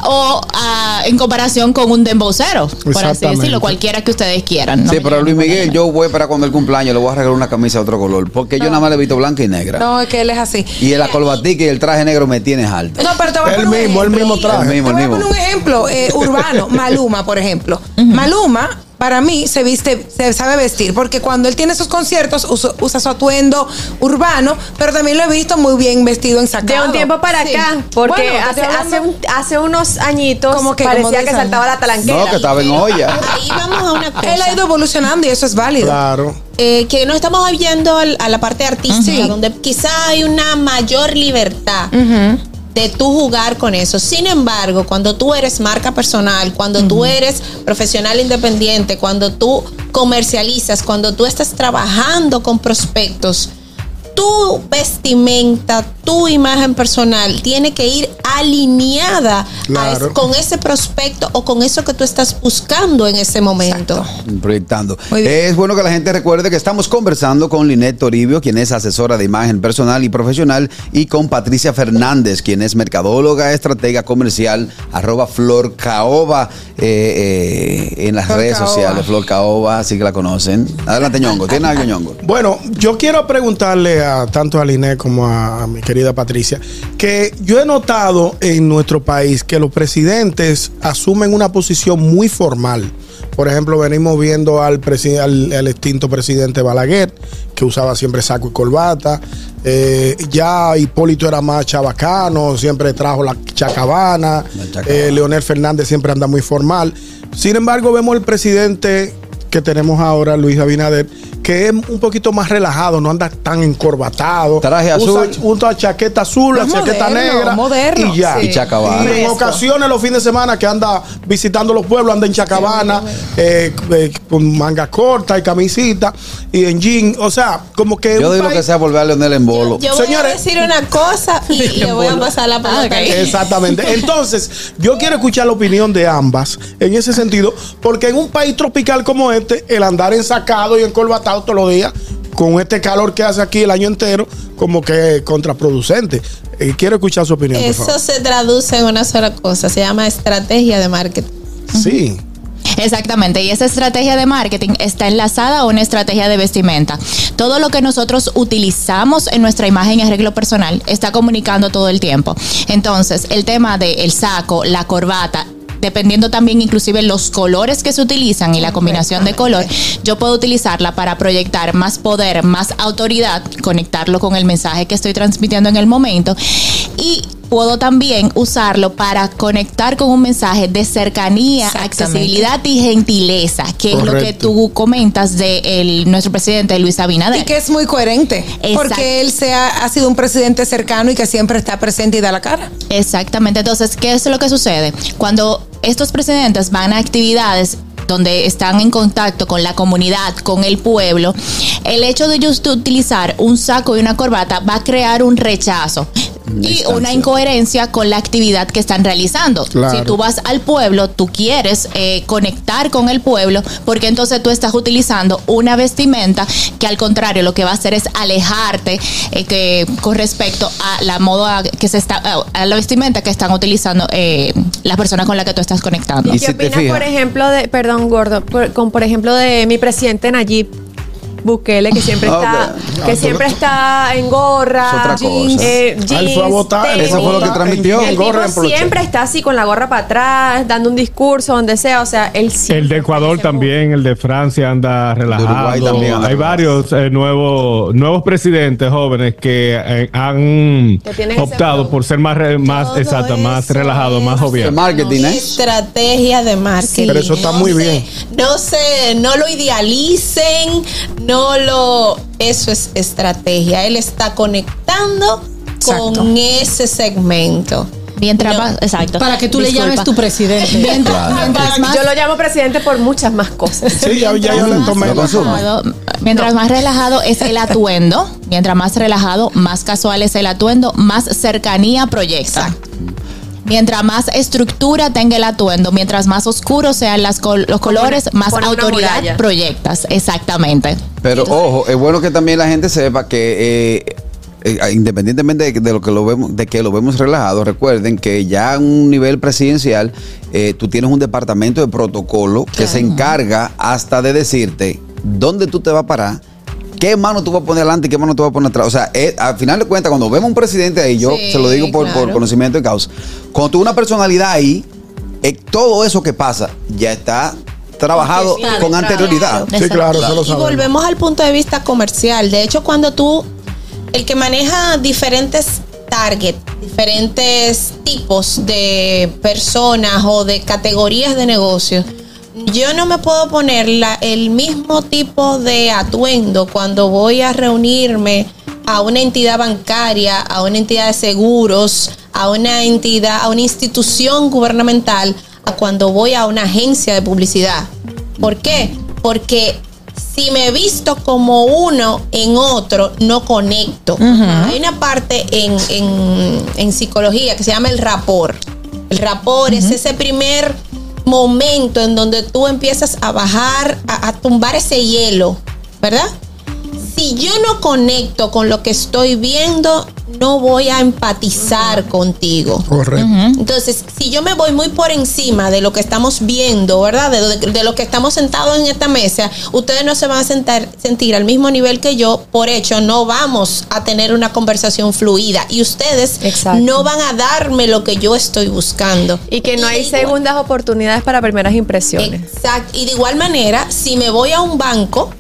O ah, en comparación con un dembocero, por así decirlo, cualquiera que ustedes quieran. ¿no?
Sí, pero Luis Miguel, yo voy para cuando el cumpleaños, le voy a regalar una camisa de otro color. Porque yo nada más le he visto blanca y negra.
No, es que él es así.
Y la corbatica y el traje negro me tienes alto.
No, pero te voy a
El
poner un
mismo, el mismo traje.
El mismo,
Te
el
voy a
mismo.
poner un ejemplo eh, urbano, [LAUGHS] Maluma, por ejemplo. Maluma, para mí, se viste, se sabe vestir, porque cuando él tiene sus conciertos usa, usa su atuendo urbano, pero también lo he visto muy bien vestido en sacado.
De un tiempo para
Sí.
acá, porque
Bueno,
hace,
estoy
hace,
hablando-
un- hace unos añitos
Como que,
parecía
como
que saltaba la talanquera.
No, que estaba en olla.
Ahí vamos a una cosa. [LAUGHS]
Él ha ido evolucionando y eso es válido.
Claro.
eh, que no estamos al- a la parte artística, donde quizá hay una mayor libertad de tú jugar con eso. Sin embargo, cuando tú eres marca personal, cuando tú eres profesional independiente, cuando tú comercializas, cuando tú estás trabajando con prospectos, tu vestimenta, tu imagen personal tiene que ir alineada
Claro.
con ese prospecto o con eso que tú estás buscando en ese momento.
proyectando. Es bueno que la gente recuerde que estamos conversando con Linet Toribio, quien es asesora de imagen personal y profesional, y con Patricia Fernández, quien es mercadóloga, estratega comercial, arroba Flor Caoba eh, eh, en las
Flor
redes
Caoba.
sociales. Flor Caoba, así que la conocen. Adelante, ñongo. ¿Tiene algo, ñongo?
Bueno, yo quiero preguntarle a tanto a Liné como a, a mi querida Patricia que yo he notado en nuestro país que los presidentes asumen una posición muy formal. Por ejemplo, venimos viendo al, al, al extinto presidente Balaguer, que usaba siempre saco y corbata. Eh, ya Hipólito era más chabacano, siempre trajo la chacabana. Eh, Leonel Fernández siempre anda muy formal. Sin embargo, vemos el presidente que tenemos ahora, Luis Abinader, que es un poquito más relajado, no anda tan encorbatado.
Traje
Usa-
azul.
Usa chaqueta azul, la chaqueta
moderno,
negra.
moderno,
Y ya.
sí. Y chacabana.
Y en ocasiones, los fines de semana que anda visitando los pueblos, anda en chacabana, eh, eh, con manga corta y camisita, y en jean. O sea, como que.
Yo digo que sea volver a Leonel en bolo.
Yo voy a decir una cosa y [LAUGHS] le voy a pasar la palabra.
Exactamente. [LAUGHS] Entonces, yo quiero escuchar la opinión de ambas en ese sentido, porque en un país tropical como este, el andar ensacado y encorbatado todos los días, con este calor que hace aquí el año entero, como que contraproducente. Eh, quiero escuchar su opinión, por
Eso
favor.
se traduce en una sola cosa, se llama estrategia de marketing.
Sí.
Exactamente, y esa estrategia de marketing está enlazada a una estrategia de vestimenta. Todo lo que nosotros utilizamos en nuestra imagen y arreglo personal está comunicando todo el tiempo. Entonces, el tema del saco, la corbata, dependiendo también inclusive los colores que se utilizan y la combinación de color, yo puedo utilizarla para proyectar más poder, más autoridad, conectarlo con el mensaje que estoy transmitiendo en el momento y puedo también usarlo para conectar con un mensaje de cercanía, accesibilidad y gentileza, que es lo que tú comentas de el- nuestro presidente Luis Abinader.
Y que es muy coherente. Porque él se ha, ha sido un presidente cercano y que siempre está presente y da la cara.
Exactamente. Entonces, ¿qué es lo que sucede? Cuando estos presidentes van a actividades donde están en contacto con la comunidad, con el pueblo, el hecho de ellos utilizar un saco y una corbata va a crear un rechazo y una incoherencia con la actividad que están realizando.
Claro.
Si tú vas al pueblo, tú quieres eh, conectar con el pueblo, porque entonces tú estás utilizando una vestimenta que al contrario lo que va a hacer es alejarte eh, que, con respecto a la moda que se está, a la vestimenta que están utilizando eh, las personas con las que tú estás conectando.
¿Y qué opinas, por ejemplo, de, perdón, gordo, por- con por ejemplo de mi presidente Nayib Bukele, que siempre
Ah,
está, que
Ah,
siempre está en gorra, jeans, eh,
Ah, él fue a
jeans,
votar,
tenis.
Eso fue lo que transmitió.
El
en gorra,
tipo
en poloche.
siempre está así con la gorra para atrás, dando un discurso donde sea, o sea, él siempre
El de Ecuador también, el de Francia anda relajado.
Uruguay también anda
Hay varios eh, nuevos nuevos presidentes jóvenes que eh, han
Que
optado por ser más re- más exacto, más relajado, más jovial.
marketing, ¿eh?
Estrategia de marketing.
Pero eso está muy bien.
No sé, no lo idealicen, no lo... Eso es estrategia. Él está conectando con ese segmento.
Mientras más, exacto.
Para que tú le llames tu presidente.
Mientras- mientras más-
Yo lo llamo presidente por muchas más cosas.
Sí, ya, ya yo le tomé.
Relajado, Mientras más relajado es el atuendo, mientras más relajado, más casual es el atuendo, más cercanía proyecta. Mientras más estructura tenga el atuendo, mientras más oscuros sean las col- los colores, más autoridad proyectas. Exactamente.
Pero ojo, es bueno que también la gente sepa que eh, eh, independientemente de, de lo que lo vemos, de que lo vemos relajado, recuerden que ya a un nivel presidencial eh, tú tienes un departamento de protocolo que se encarga hasta de decirte dónde tú te vas a parar. ¿Qué mano tú vas a poner adelante y qué mano tú vas a poner atrás? O sea, eh, al final de cuentas, cuando vemos un presidente ahí, yo
Sí,
se lo digo por, por conocimiento de causa, cuando tú una personalidad ahí, eh, todo eso que pasa ya está trabajado con
claro.
anterioridad.
Sí, claro, eso lo
Y
sabemos.
volvemos al punto de vista comercial. De hecho, cuando tú, el que maneja diferentes target, diferentes tipos de personas o de categorías de negocio, yo no me puedo poner la- el mismo tipo de atuendo cuando voy a reunirme a una entidad bancaria, a una entidad de seguros, a una entidad, a una institución gubernamental, a cuando voy a una agencia de publicidad. ¿Por qué? Porque si me visto como uno en otro, no conecto. Hay una parte en, en- en psicología que se llama el rapor. El rapor es ese primer momento en donde tú empiezas a bajar, a, a tumbar ese hielo, ¿verdad? Si yo no conecto con lo que estoy viendo, no voy a empatizar contigo.
Correcto.
Entonces, si yo me voy muy por encima de lo que estamos viendo, ¿verdad? De, de- de lo que estamos sentados en esta mesa, ustedes no se van a sentar, sentir al mismo nivel que yo, por hecho, no vamos a tener una conversación fluida y ustedes no van a darme lo que yo estoy buscando.
Y que no hay segundas oportunidades para primeras impresiones.
Exacto. Y de igual manera, si me voy a un banco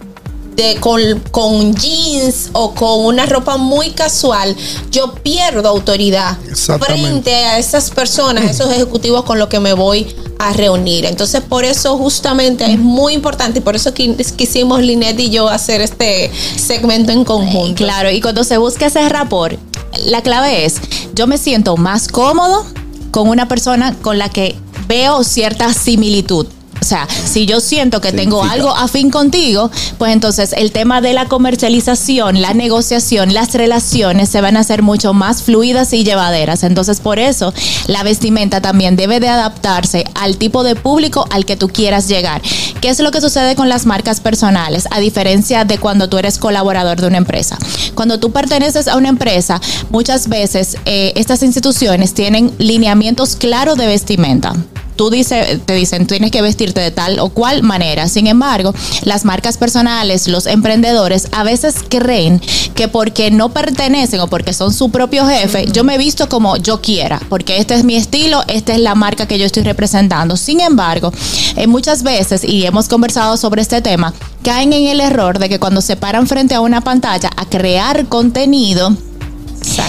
de, con, con jeans o con una ropa muy casual, yo pierdo autoridad frente a esas personas, esos ejecutivos con los que me voy a reunir. Entonces, por eso justamente es muy importante y por eso qui- quisimos Linet y yo hacer este segmento en conjunto.
Claro, y cuando se busca ese rapport, la clave es, yo me siento más cómodo con una persona con la que veo cierta similitud. O sea, si yo siento que tengo
Significa.
algo afín contigo, pues entonces el tema de la comercialización, la negociación, las relaciones se van a hacer mucho más fluidas y llevaderas. Entonces, por eso la vestimenta también debe de adaptarse al tipo de público al que tú quieras llegar. ¿Qué es lo que sucede con las marcas personales? A diferencia de cuando tú eres colaborador de una empresa. Cuando tú perteneces a una empresa, muchas veces eh, estas instituciones tienen lineamientos claros de vestimenta tú dice, te dicen tienes que vestirte de tal o cual manera. Sin embargo, las marcas personales, los emprendedores, a veces creen que porque no pertenecen o porque son su propio jefe, yo me visto como yo quiera, porque este es mi estilo, esta es la marca que yo estoy representando. Sin embargo, eh, muchas veces, y hemos conversado sobre este tema, caen en el error de que cuando se paran frente a una pantalla a crear contenido,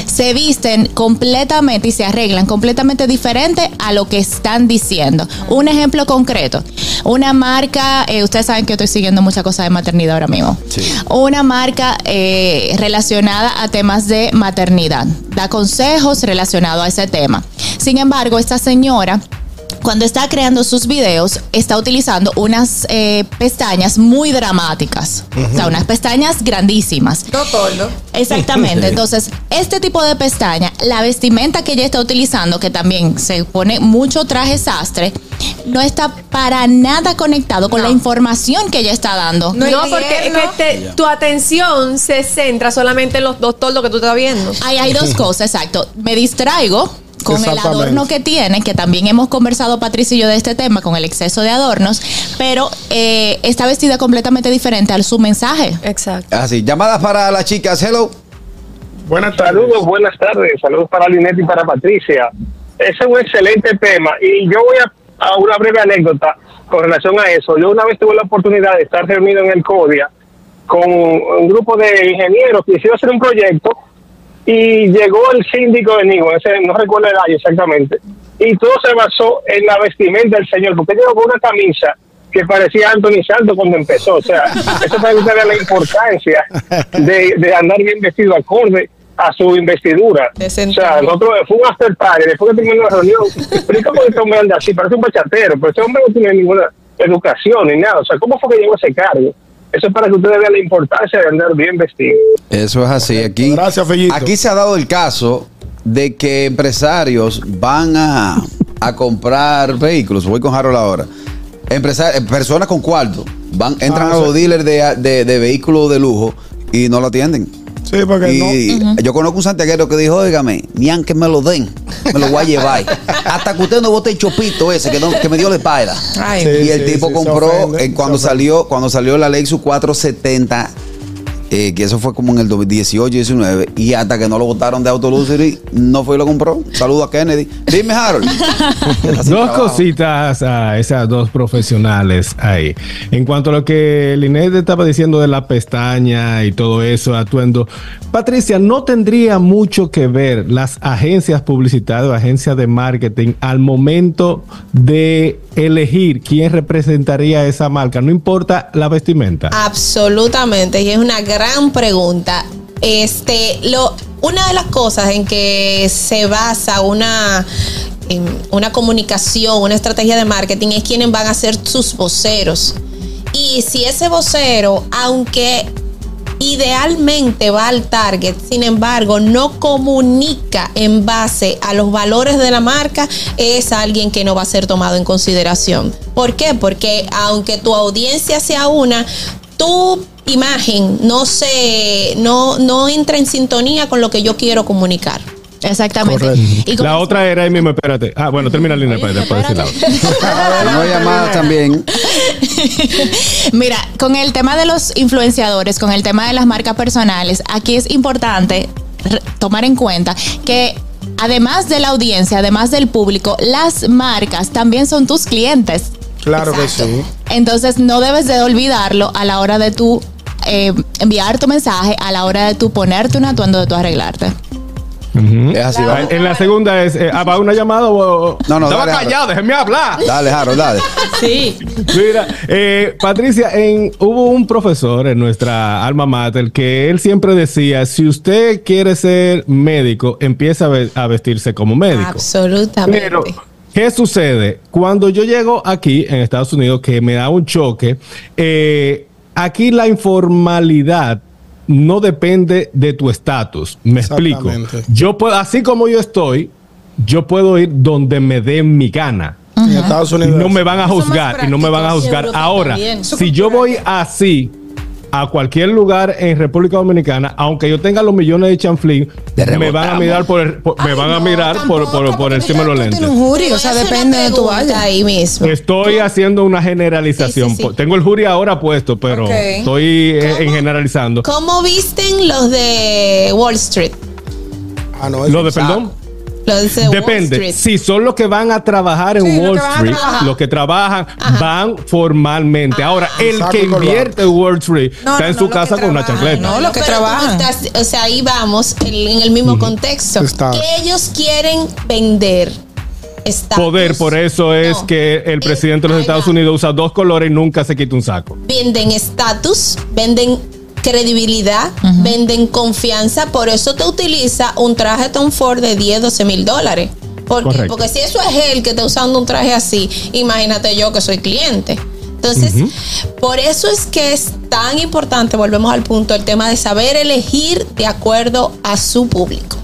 se visten completamente y se arreglan completamente diferente a lo que están diciendo. Un ejemplo concreto, una marca, eh, ustedes saben que yo estoy siguiendo muchas cosas de maternidad ahora mismo. Una marca eh, relacionada a temas de maternidad, da consejos relacionados a ese tema. Sin embargo, esta señora cuando está creando sus videos, está utilizando unas eh, pestañas muy dramáticas. O sea, unas pestañas grandísimas.
No todo.
Exactamente.
Sí.
Entonces, este tipo de pestaña, la vestimenta que ella está utilizando, que también se pone mucho traje sastre, no está para nada conectado con la información que ella está dando.
No, porque es que te- tu atención se centra solamente en los dos tordos que tú estás viendo.
Hay, hay dos [LAUGHS] cosas, exacto. Me distraigo con el adorno que tiene, que también hemos conversado Patricia y yo de este tema, con el exceso de adornos, pero eh, está vestida completamente diferente a su mensaje.
Exacto.
Así, llamadas para las chicas, hello.
Buenas saludos, buenas tardes. Saludos para Linet y para Patricia. Ese es un excelente tema y yo voy a, a una breve anécdota con relación a eso. Yo una vez tuve la oportunidad de estar reunido en el CODIA con un grupo de ingenieros que hicieron hacer un proyecto y llegó el síndico de Nigo, ese no recuerdo el año exactamente, y todo se basó en la vestimenta del señor, porque llegó con una camisa que parecía Anthony Santos cuando empezó, o sea, [LAUGHS] eso para que usted vea la importancia de, de andar bien vestido acorde a su investidura. O sea, nosotros fue un after party, después que terminó la reunión, pero ¿y cómo este hombre anda así? Parece un bachatero, pero este hombre no tiene ninguna educación ni nada, o sea, ¿cómo fue que llegó a ese cargo? Eso es para que ustedes vean la importancia de andar bien vestido.
Eso es así. Aquí, aquí se ha dado el caso de que empresarios van a, a comprar vehículos. Voy con Harold ahora. Empresa- eh, personas con cuarto van, entran
Ah,
a los
sí.
dealers de, de- de vehículos de lujo y no lo atienden.
Sí, porque
y
no.
yo conozco un santiaguero que dijo, óigame, ni aunque me lo den, me lo voy a llevar. [LAUGHS] Hasta que usted no bote el chopito ese que, no- que me dio la espalda.
Ay.
y el
sí,
tipo
sí,
compró
ofende,
eh, cuando salió cuando salió la Lexus 470 eh, que eso fue como en el 2018 19 y hasta que no lo votaron de Autoluxury no fue y lo compró saludo a Kennedy dime Harold [LAUGHS]
Dos cositas a esas dos profesionales ahí. En cuanto a lo que Linet estaba diciendo de la pestaña y todo eso, atuendo. Patricia, ¿no tendría mucho que ver las agencias publicitarias o agencias de marketing al momento de elegir quién representaría esa marca? No importa la vestimenta.
Absolutamente, y es una gran pregunta. Este, lo, una de las cosas en que se basa una, una comunicación, una estrategia de marketing, es quiénes van a ser sus voceros. Y si ese vocero, aunque idealmente va al target, sin embargo, no comunica en base a los valores de la marca, es alguien que no va a ser tomado en consideración. ¿Por qué? Porque aunque tu audiencia sea una, tu imagen no se no no entra en sintonía con lo que yo quiero comunicar.
Exactamente.
La otra era ahí mismo, espérate. Ah, bueno, termina Linet para después decir la otra.
no llamadas también [LAUGHS]
Mira, con el tema de los influenciadores, con el tema de las marcas personales, aquí es importante tomar en cuenta que además de la audiencia, además del público, las marcas también son tus clientes.
Claro que sí.
Entonces no debes de olvidarlo a la hora de tú eh, enviar tu mensaje, a la hora de tú ponerte un atuendo, de tú arreglarte.
Es así.
En la segunda es, eh, ah, ¿va una llamada o...?
No, no,
Estaba
dale,
callado, déjeme hablar.
dale Harold dale
Sí.
Mira, eh, Patricia, en, hubo un profesor en nuestra alma mater que él siempre decía, si usted quiere ser médico, empieza a, ve- a vestirse como médico.
Absolutamente.
Pero ¿Qué sucede? Cuando yo llego aquí en Estados Unidos, que me da un choque, eh, aquí la informalidad no depende de tu estatus. Me explico. Yo puedo, así como yo estoy, yo puedo ir donde me dé mi gana.
En Estados
Y
Unidos.
no me van a juzgar y no me van a juzgar.
Y
Ahora, si yo voy así a cualquier lugar en República Dominicana, aunque yo tenga los millones de chanflín, me van a mirar por, el- por- me van a mirar por, por, por encima de los lentes.
Un jury, o sea, depende de tu vaya.
ahí mismo.
Estoy haciendo una generalización.
Sí, sí, sí.
Tengo el jury ahora puesto, pero estoy eh, en generalizando.
¿Cómo visten los de Wall Street?
Ah, no,
Lo de perdón.
Los de Wall
Depende.
Street.
Si son los que van a trabajar en
Sí,
Wall Street, los que trabajan van formalmente. Ahora, el
Saco
que invierte en Wall Street
No,
está
no,
en su casa con una chancleta.
no, los que
pero ¿cómo
trabajan.
o sea, ahí vamos en, en el mismo contexto.
Está.
Ellos quieren vender. estatus.
Poder, por eso es
No.
que el presidente de los
ahí
Estados. Unidos usa dos colores y nunca se quita un saco.
Venden estatus, venden credibilidad, venden confianza. Por eso te utiliza un traje Tom Ford de 10, 12 mil dólares. ¿Por qué?
Correcto.
Porque si eso es él que está usando un traje así, imagínate yo que soy cliente. Entonces, por eso es que es tan importante, volvemos al punto, el tema de saber elegir de acuerdo a su público.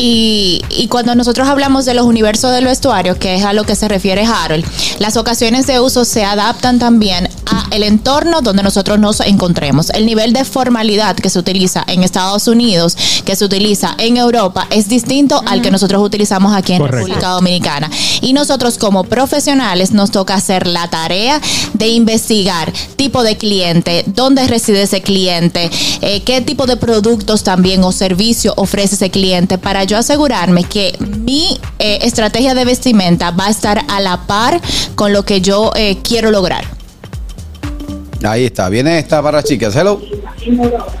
Y, y cuando nosotros hablamos de los universos del vestuario, que es a lo que se refiere Harold, las ocasiones de uso se adaptan también a el entorno donde nosotros nos encontremos. El nivel de formalidad que se utiliza en Estados Unidos, que se utiliza en Europa, es distinto al que nosotros utilizamos aquí en
Correcto.
República Dominicana. Y nosotros como profesionales nos toca hacer la tarea de investigar tipo de cliente, dónde reside ese cliente, eh, qué tipo de productos también o servicio ofrece ese cliente para yo asegurarme que mi eh, estrategia de vestimenta va a estar a la par con lo que yo eh, quiero lograr.
Ahí está, viene esta para chicas. Hello,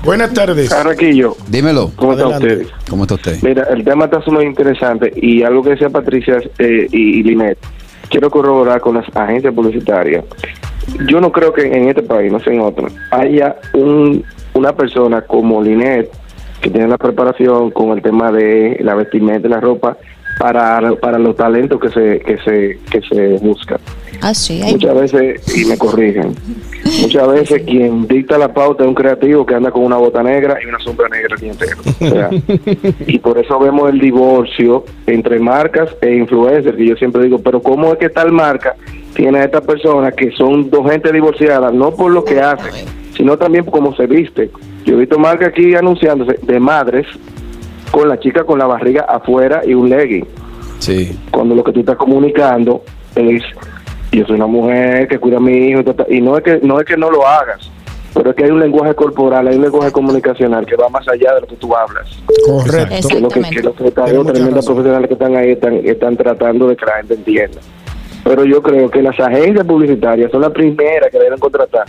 Buenas tardes.
Carraquillo,
dímelo.
¿cómo están
Adelante.
ustedes?
¿Cómo está usted?
Mira, el tema está sumamente interesante y algo que decía Patricia eh, y, y Linet, quiero corroborar con las agencias publicitarias. Yo no creo que en este país, no sé en otro, haya un, una persona como Linet que tiene la preparación con el tema de la vestimenta y la ropa para, para los talentos que se, que se, que se buscan.
Así,
Muchas veces, y me corrigen, muchas veces quien dicta la pauta es un creativo que anda con una bota negra y una sombra negra el día entero. O sea, [LAUGHS] y por eso vemos el divorcio entre marcas e influencers, que yo siempre digo, pero ¿cómo es que tal marca tiene a estas personas que son dos gente divorciadas, no por lo que hacen, sino también cómo se viste? Yo he visto marcas aquí anunciándose de madres con la chica con la barriga afuera y un legging
Sí.
cuando lo que tú estás comunicando es yo soy una mujer que cuida a mi hijo y no es que no es que no lo hagas pero es que hay un lenguaje corporal hay un lenguaje comunicacional que va más allá de lo que tú hablas
Correcto.
que es lo que, que lo que estas dos tremendas profesionales que están ahí están, están tratando de que la gente entienda pero yo creo que las agencias publicitarias son las primeras que deben contratar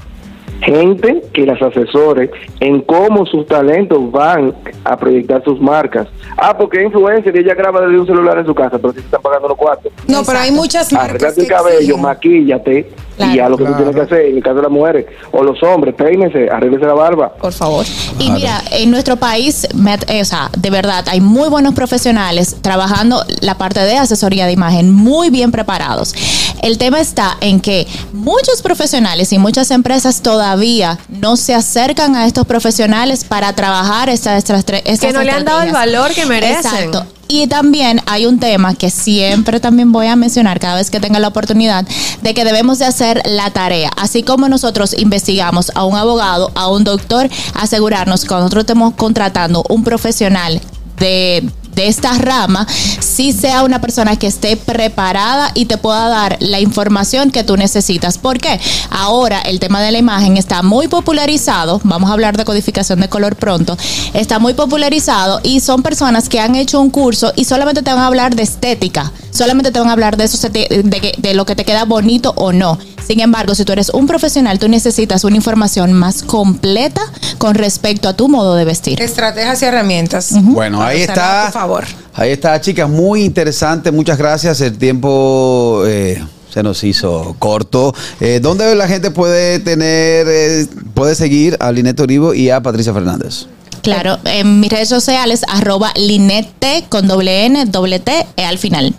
gente que las asesore en cómo sus talentos van a proyectar sus marcas. Ah, porque es influencer ella graba desde un celular en su casa, pero si te están pagando los cuartos.
No, pero hay muchas marcas
Arreglate el cabello,
exigen.
Y ya lo que tú tienes que hacer, en el caso de las mujeres, o los hombres, peínense, arréglese la barba.
Por favor.
Y mira, en nuestro país, eh, o sea, de verdad, hay muy buenos profesionales trabajando la parte de asesoría de imagen, muy bien preparados. El tema está en que muchos profesionales y muchas empresas todavía no se acercan a estos profesionales para trabajar estas estra- estas
Que no le han dado el valor que merecen.
Exacto. Y también hay un tema que siempre también voy a mencionar cada vez que tenga la oportunidad, de que debemos de hacer la tarea. Así como nosotros investigamos a un abogado, a un doctor, asegurarnos que nosotros estemos contratando un profesional de, de esta rama, si sea una persona que esté preparada y te pueda dar la información que tú necesitas. ¿Por qué? Ahora el tema de la imagen está muy popularizado, vamos a hablar de codificación de color pronto, está muy popularizado y son personas que han hecho un curso y solamente te van a hablar de estética, solamente te van a hablar de eso, de, que- de lo que te queda bonito o no. Sin embargo, si tú eres un profesional, tú necesitas una información más completa con respecto a tu modo de vestir.
Estrategias y herramientas.
Bueno, ahí está.
Por favor.
Ahí está, chicas, muy interesante. Muchas gracias. El tiempo eh, se nos hizo corto. Eh, ¿Dónde la gente puede tener, eh, puede seguir a Linet Orivo y a Patricia Fernández?
Claro, en mis redes sociales, arroba linette con doble N, doble T, E al final.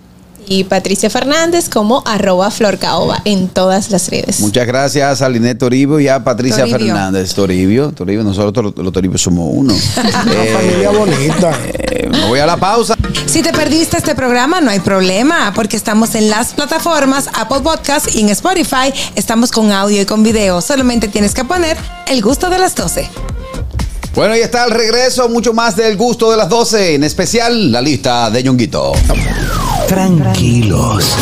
Y Patricia Fernández como arroba florcaoba en todas las redes.
Muchas gracias a Linet Toribio y a Patricia
Toribio.
Fernández. Toribio, Toribio, nosotros los Toribios somos uno. [LAUGHS] Eh,
Familia bonita.
eh, me voy a la pausa.
Si te perdiste este programa, no hay problema, porque estamos en las plataformas Apple Podcast y en Spotify. Estamos con audio y con video. Solamente tienes que poner el gusto de las 12.
Bueno, y está el regreso, mucho más del gusto de las 12, en especial la lista de Ñonguito.
Tranquilos.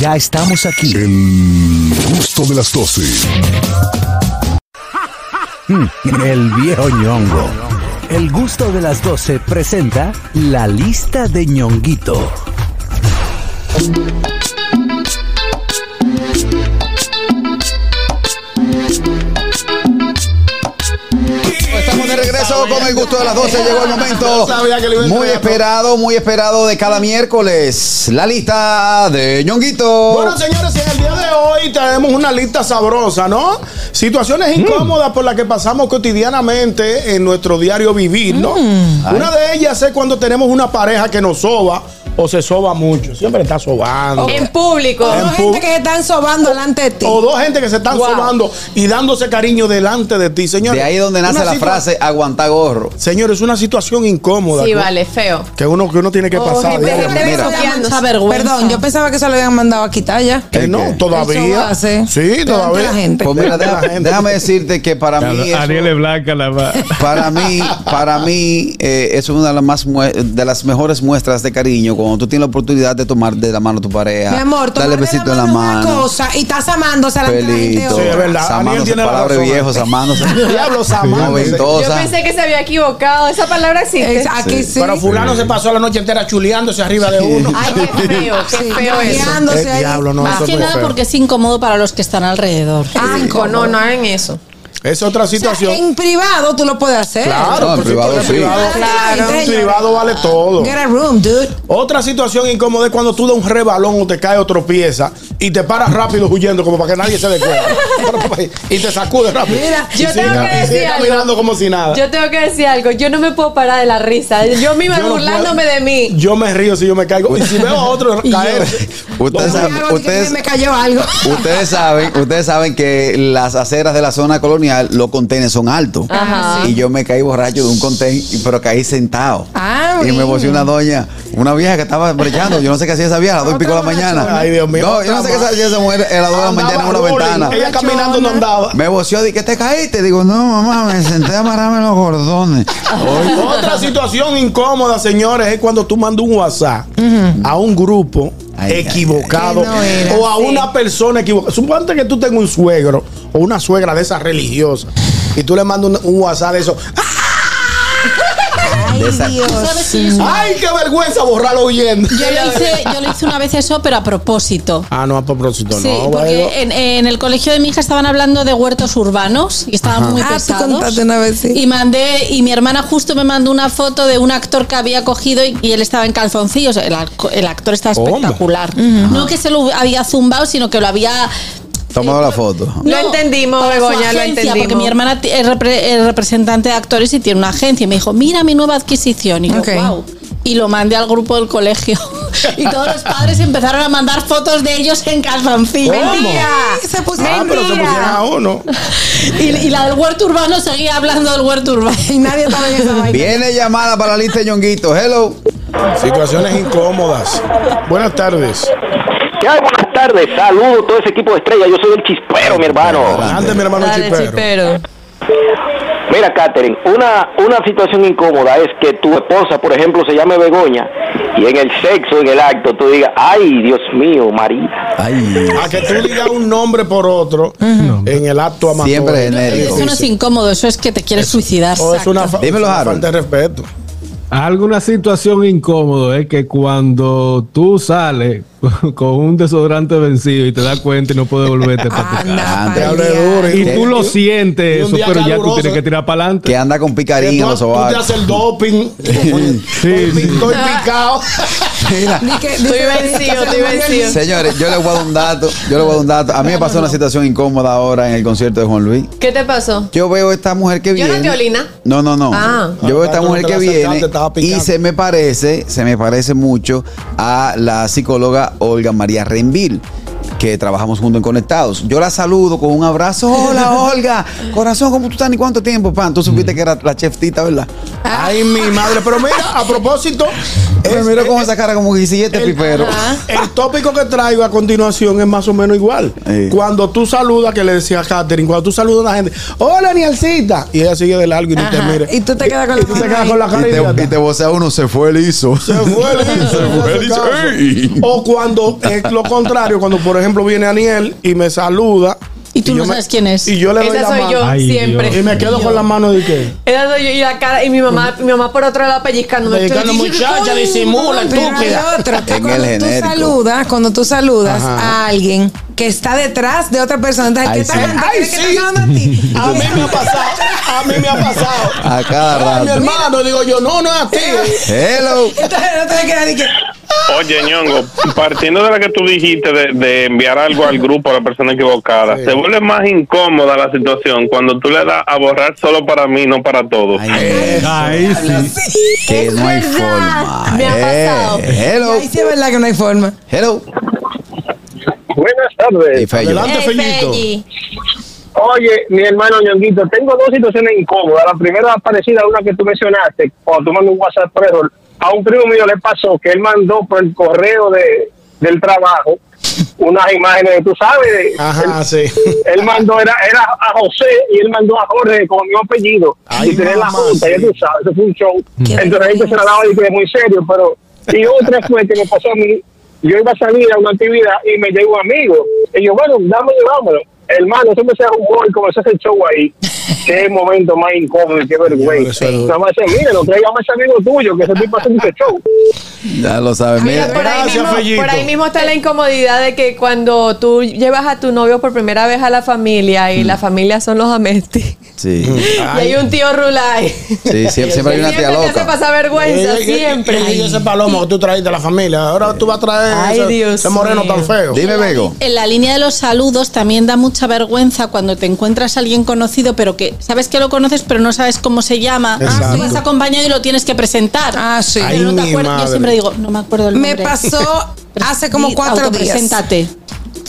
Ya estamos aquí.
El gusto de las 12. [LAUGHS]
Mm, El viejo ñongo. El gusto de las 12 presenta la lista de ñonguito.
Con el gusto de las 12. Llegó el momento muy esperado, muy esperado de cada miércoles. La lista de Ñonguito.
Bueno, señores, en el día de hoy tenemos una lista sabrosa, ¿no? Situaciones
Mm.
incómodas por las que pasamos cotidianamente en nuestro diario vivir, ¿no?
Mm.
Una de ellas es cuando tenemos una pareja que nos soba o se soba mucho. Siempre está sobando.
En público.
O
En
dos gente que se están sobando delante de ti.
O dos gente que se están
Wow.
sobando y dándose cariño delante de ti, señores.
de ahí donde nace la frase aguanta gorro.
Señores, una situación incómoda.
Sí, vale, feo.
Que uno, que uno tiene que
O
pasar.
gente- gente
Mira.
Perdón, yo pensaba que se lo habían mandado a quitar ya.
Que no,
¿Qué?
todavía. Sí,
de
todavía.
la gente.
Pues mira,
gente.
déjame decirte que para mí. eso-
Ariel es blanca la va.
Para mí, para mí, eh, es una de las, más de las mejores muestras de cariño cuando tú tienes la oportunidad de tomar de la mano a tu pareja.
Mi amor,
darle
tomarle
besito en la
una
mano.
cosa y estás amándose a la gente.
Sí, es verdad. Aniel
Amándose,
tiene la
palabras
razón.
viejos, amándose. [LAUGHS]
Diablos, amándose.
Noventosa.
Yo pensé que se había equivocado. Esa palabra existe.
Es- Aquí sí.
Pero fulano se pasó la noche entera chuleándose arriba de uno.
Ay, qué feo, qué
Sí,
feo eso.
diablo, no,
Más
eso
que nada
feo.
porque es incómodo para los que están alrededor.
Cinco, no, no hagan eso.
Es otra
O sea,
situación.
en privado tú lo puedes hacer.
Claro,
No, en privado sí.
privado,
Claro.
en privado vale todo.
Get a room, dude.
Otra situación incómoda es cuando tú das un rebalón o te cae o tropieza y te paras rápido huyendo como para que nadie se dé cuenta. [LAUGHS] [LAUGHS] y te sacudes rápido.
Mira,
yo tengo que decir algo.
caminando como si nada.
Yo tengo que decir algo. Yo no me puedo parar de la risa. Yo misma
Yo
burlándome
puedo-
de mí.
Yo me río si yo me caigo. Y si veo a otro [LAUGHS] caer.
Ustedes, saben- ustedes,
me cayó algo.
ustedes saben, ustedes saben que las aceras de la zona colonial, los contenes son altos.
Ajá.
Y yo me caí borracho de un conten, pero caí sentado.
Ah,
y me
bueno.
voció una doña, una vieja que estaba brechando. Yo no sé qué hacía esa vieja a las dos y pico de la mañana.
Ay, Dios mío.
No, yo no sé qué hacía esa mujer a las dos de la mañana en una ventana.
Ella caminando no andaba.
Me voció, dije, ¿qué te caíste? Digo, no, mamá, me senté a amarrarme los gordones.
Otra situación incómoda, señores, es cuando tú mandas un WhatsApp a un grupo
Ay,
equivocado
ay. Que no era,
o a
sí.
una persona equivocada. Suponte que tú tengas un suegro o una suegra de esas religiosas y tú le mandas un, un WhatsApp de eso.
Ay,
De esa-
Dios.
¿Sabes qué es?
¡Ay, qué vergüenza borrarlo huyendo!
Yo lo, hice, yo lo hice una vez eso, pero a propósito.
Ah, no, a propósito,
Sí,
no.
porque en, en el colegio de mi hija estaban hablando de huertos urbanos y estaban muy
Ah, tú
pesados.
contaste una vez, sí.
Y mandé, y mi hermana justo me mandó una foto de un actor que había cogido y, y él estaba en calzoncillos. El, ac- el actor está
Hombre.
espectacular. No que se lo había zumbado, sino que lo había.
Tomado la foto.
Lo entendimos, Begoña, lo
agencia,
entendimos.
Porque mi hermana es, repre- es representante de actores y tiene una agencia. Y me dijo, mira mi nueva adquisición. Y yo, wow. Y lo mandé al grupo del colegio. [LAUGHS] y todos los padres empezaron a mandar fotos de ellos en calzoncillos.
Mentira.
Se puso
Ah, pero se pusieron a uno. [LAUGHS]
Y, y la del huerto urbano seguía hablando del huerto urbano. [LAUGHS]
Y nadie estaba en esa vaina.
Viene llamada para la lista de Ñonguito. Hello.
Situaciones incómodas. Buenas tardes.
¿Qué hay? Buenas tardes, saludos todo ese equipo de estrellas. Yo soy el chispero, mi hermano.
Adelante, mi hermano
Dale,
chipero.
Mira, Katherine, una, una situación incómoda es que tu esposa, por ejemplo, se llame Begoña y en el sexo, en el acto, tú digas, ay, Dios mío, María.
Ay.
A que tú digas un nombre por otro en el acto amatorio.
Siempre genérico.
Eso no es incómodo, eso es que te quieres suicidar.
O es una, fa-
Dímelo,
una
Harold.
falta de respeto.
Alguna situación incómoda es que cuando tú sales [LAUGHS] con un desodorante vencido y te das cuenta y no puedes volverte para tu casa. Y tú lo sientes eso, pero ya tú tienes que tirar para adelante.
Que anda con picarín en los
tú te haces el doping. [LAUGHS]
Sí.
estoy picado. [LAUGHS]
Mira.
Estoy vencido, estoy vencido.
Señores, yo les voy a dar un dato. Yo les voy a dar un dato. A mí me pasó una situación incómoda ahora en el concierto de Juan Luis.
¿Qué te pasó?
Yo veo a esta mujer que
Yo
viene.
no te olina.
No, no, no.
Ah.
Yo veo a esta mujer que viene y se me parece, se me parece mucho a la psicóloga Olga María Renville que trabajamos juntos en Conectados. Yo la saludo con un abrazo. Hola, [LAUGHS] Olga. Corazón, ¿cómo tú estás? ¿Ni cuánto tiempo, pan? Tú supiste que era la chef Tita, ¿verdad?
Ay, mi madre. Pero mira, a propósito.
Me miro con esa cara como que si este
el,
pipero.
el tópico que traigo a continuación es más o menos igual.
Sí.
Cuando tú saludas, que le decía a Katherine, cuando tú saludas a la gente, hola, Nielcita. Y ella sigue de largo y ni te mire.
Y tú te quedas con
Y
la
tú te quedas con la cara
Y te, y te vocea uno, se fue liso.
Se fue el hizo,
Se fue el [LAUGHS] hizo. Ey.
O cuando es lo contrario, cuando por ejemplo viene Aniel y me saluda.
Y tú no
yo me-
sabes quién es.
Y yo le doy
Esa
la
soy
mano.
yo,
Ay,
siempre.
Y me quedo con la mano de qué.
Esa soy yo y la cara, y mi mamá, mi mamá por otro lado pellizcándome.
Pellizcando, muchacha, disimula, estúpida.
otra, que cuando tú
genérico.
saludas, cuando tú saludas
Ajá.
a alguien que está detrás de otra persona, entonces
Ay,
está
sí.
Ay, sí.
está a ti. [LAUGHS]
A mí me ha pasado. A mí me ha pasado. [LAUGHS]
A cada
Ay, mi
rato.
hermano, digo yo, no, no es a ti.
Hello. [LAUGHS]
Entonces no te queda de que
Oye, ñongo, partiendo de la que tú dijiste de, de enviar algo al grupo a la persona equivocada,
Sí.
se vuelve más incómoda la situación cuando tú le das a borrar solo para mí, no para todos.
Ay,
Ahí sí.
que
Es
no hay forma.
Me ha
Eh,
pasado.
hello.
ahí sí es verdad que no hay forma.
Hello.
Buenas tardes.
Fello.
Adelante,
Ey,
Fellito.
Felli.
Oye, mi hermano Ñonguito, tengo dos situaciones incómodas. La primera parecida a una que tú mencionaste, cuando tú mandas un WhatsApp por error. A un primo mío le pasó que él mandó por el correo de, del trabajo unas imágenes, tú sabes.
Ajá,
él,
sí.
él mandó, era, era a José y él mandó a Jorge con mi apellido.
Ay,
y tenía la junta,
sí.
ya tú sabes, eso fue un show.
Qué
Entonces la gente se la daba y que muy serio, pero. Y otra fue que me pasó a mí. Yo iba a salir a una actividad y me llegó un amigo. Y yo, bueno, dame llevámoslo. Hermano, eso me sea humor y comenzó a hacer show ahí. [LAUGHS] qué momento más incómodo y qué vergüenza. Nada más decir, mire, no traigamos a ese amigo tuyo que ese tipo hace mucho show.
Ya lo sabes.
Mira,
Mira,
por, ahí mismo, por ahí mismo está la incomodidad de que cuando tú llevas a tu novio por primera vez a la familia y la familia son los amesti.
Sí. [LAUGHS]
Y hay un tío Rulay.
Sí, siempre, siempre hay una tía
Siempre te
loca.
pasar vergüenza,
Y- y-
siempre.
Y, y ese palomo que tú traes de la familia. Ahora tú vas a traer
Ay,
ese,
Dios
ese moreno
mío.
tan feo.
Dime, Bego.
En la línea de los saludos también da mucha vergüenza cuando te encuentras a alguien conocido, pero que sabes que lo conoces, pero no sabes cómo se llama.
Exacto.
Tú vas acompañado y lo tienes que presentar.
Ah, sí.
Ay,
no te acuerdas. Yo siempre digo, no me acuerdo el
Me
nombre.
pasó [LAUGHS] hace como cuatro días.
autopreséntate.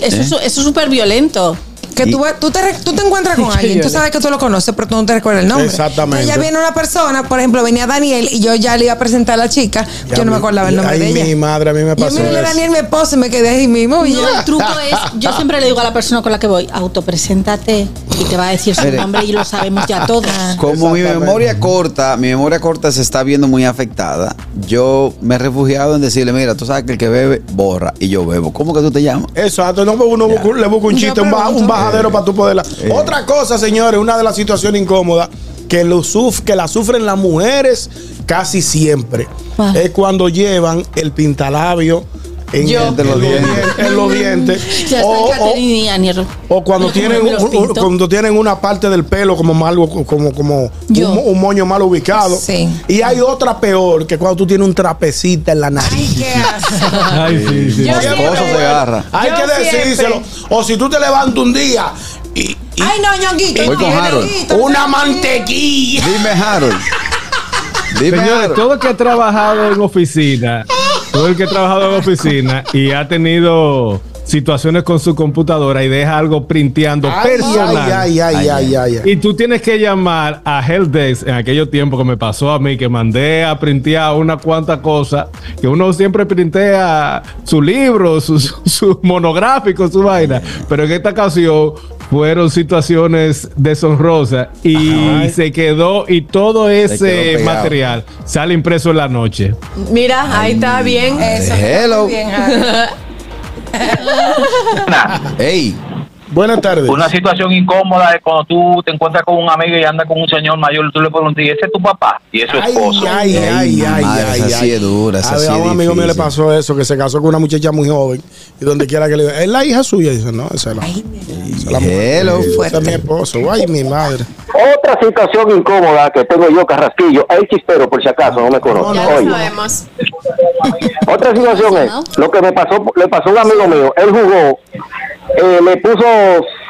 Eso,
¿Eh?
es súper violento.
Que tú, tú, te, tú te encuentras con [LAUGHS] alguien, tú sabes que tú lo conoces, pero tú no te recuerdas el nombre.
Exactamente.
Entonces ya viene una persona, por ejemplo, venía Daniel y yo ya le iba a presentar a la chica,
Ya
yo no me acordaba el nombre
Ay,
de ella.
mi madre, a mí me
Yo
pasó
miré a. Daniel, mi esposo, y me quedé ahí mismo. Y
No,
yo,
el truco es, yo siempre le digo a la persona con la que voy, autopreséntate y te va a decir su nombre y lo sabemos ya todos.
Como mi memoria corta, mi memoria corta se está viendo muy afectada, yo me he refugiado en decirle, mira, tú sabes que el que bebe, borra, y yo bebo. ¿Cómo que tú te llamas?
Exacto, no, uno le busca un
Yo
chiste, un, ba-
pregunto.
un bajadero para tú poderla.
Eh.
Otra cosa, señores, una de las situaciones incómodas que, lo suf- que la sufren las mujeres casi siempre
¿Cuál?
es cuando llevan el pintalabio en,
Yo.
entre los dientes, [LAUGHS] en los dientes.
Ya
o, o- cuando
Yo
tienen, un- cuando tienen una parte del pelo como mal, como, como
Yo.
un, un moño mal ubicado.
Sí.
Y hay otra peor que cuando tú tienes un trapecita en la nariz.
Ay, qué asco. [LAUGHS]
Ay, sí, sí.
Yo siempre-
se agarra.
Hay
Yo
que decírselo.
siempre.
O si tú te levantas un día y, y
Ay, no, ñonguito.
Voy con Harold.
una mantequilla.
Dime, Harold. Dime,
Señores,
Harold.
todo el que ha trabajado en oficina, todo el que ha trabajado en oficina y ha tenido situaciones con su computadora y deja algo printeando
Ay,
personal.
ay, ay, ay, ay, ay, ay.
Y tú tienes que llamar a Helpdesk en aquellos tiempos que me pasó a mí, que mandé a printear una cuanta cosa, que uno siempre printea su libro, su, su, su monográfico, su vaina, pero en esta ocasión fueron situaciones deshonrosas y se quedó y todo ese material sale impreso en la noche.
Mira, ahí está bien.
Eso.
Hello.
Bien, Harold. [LAUGHS]
Buenas tardes.
Una situación incómoda es cuando tú te encuentras con un amigo y anda con un señor mayor, tú le preguntas, ¿y ese es tu papá? Y es su esposo.
Ay, ay, ay, ay,
esa sí
ay.
es dura, esa
A,
sí
ver, a
es
un amigo mío le pasó eso, que se casó con una muchacha muy joven y donde quiera que le diga, es la hija suya, dice, no, esa es la, esa es la mujer.
Hello.
Esa es mi esposo, ay, mi madre.
Otra situación incómoda que tengo yo, Carrasquillo, el chispero, por si acaso, no me conoce.
Ya
Oye. Otra situación es, lo que me pasó, le pasó a un amigo mío, él jugó, eh, le puso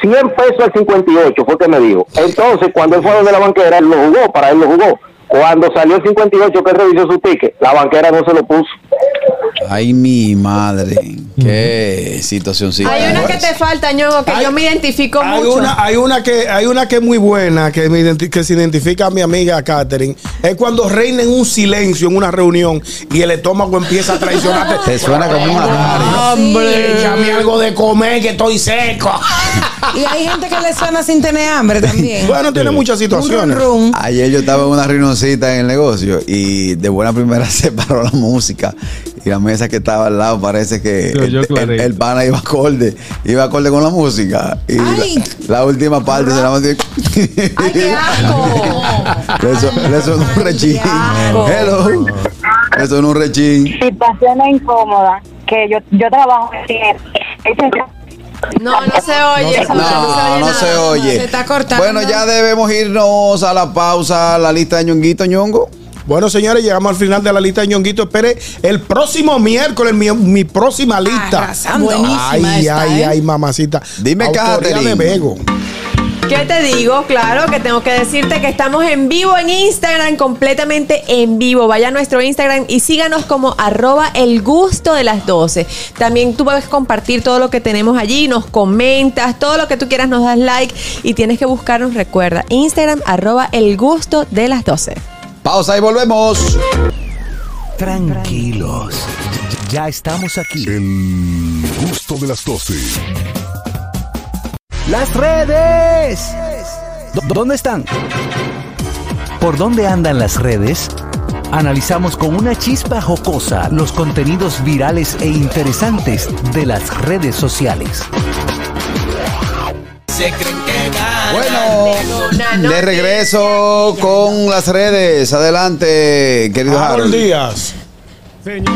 100 pesos al 58, fue que me dijo. Entonces, cuando él fue donde la banquera, él lo jugó, para él lo jugó. Cuando salió el 58, que revisó su ticket, la banquera no se lo puso.
Ay, mi madre. Qué situación sí.
Hay una que te falta, ñogo, que yo me identifico
Hay
mucho.
una, hay una que hay una que es muy buena que, me que se identifica a mi amiga Catherine. Es cuando reina en un silencio en una reunión y el estómago empieza a traicionarte.
Te suena como un atario.
Hombre, échame algo de comer que estoy seco.
Y hay gente que le suena sin tener hambre también.
Bueno, tiene muchas situaciones.
Ayer yo estaba en una reunioncita en el negocio y de buena primera [LAUGHS] se paró la música y la mesa que estaba al lado parece que
Yo- yo
el, el,
clarito.
el pana iba acorde, iba acorde con la música y la,
Ay.
la última parte se la mandó
¡Ay, qué asco! [LAUGHS]
le, son- le sonó un rechín. Hello. Le sonó un rechín.
Situación incómoda que yo, yo trabajo en
No, no se oye. eso,
No, no
nada.
se oye.
Se está cortando.
Bueno, ya debemos irnos a la pausa, la lista de ñonguito, ñongo.
Bueno, señores, llegamos al final de la lista de ñonguito. Espere el próximo miércoles mi, mi próxima lista.
Arrasando.
Buenísima
Ay,
esta,
ay,
¿eh?
ay, mamacita.
Dime, Catherine.
¿Qué te digo? Claro que tengo que decirte que estamos en vivo en Instagram, completamente en vivo. Vaya a nuestro Instagram y síganos como arroba el gusto de las 12. También tú puedes compartir todo lo que tenemos allí, nos comentas, todo lo que tú quieras nos das like y tienes que buscarnos, recuerda, Instagram arroba el gusto de las 12.
Pausa y volvemos.
Tranquilos. Ya estamos aquí.
El gusto de las 12.
Las redes. ¿Dó- ¿Dónde están? ¿Por dónde andan las redes? Analizamos con una chispa jocosa los contenidos virales e interesantes de las redes sociales.
Bueno, de regreso con las redes. Adelante, querido
Harold
Harold.
Díaz.
Señores,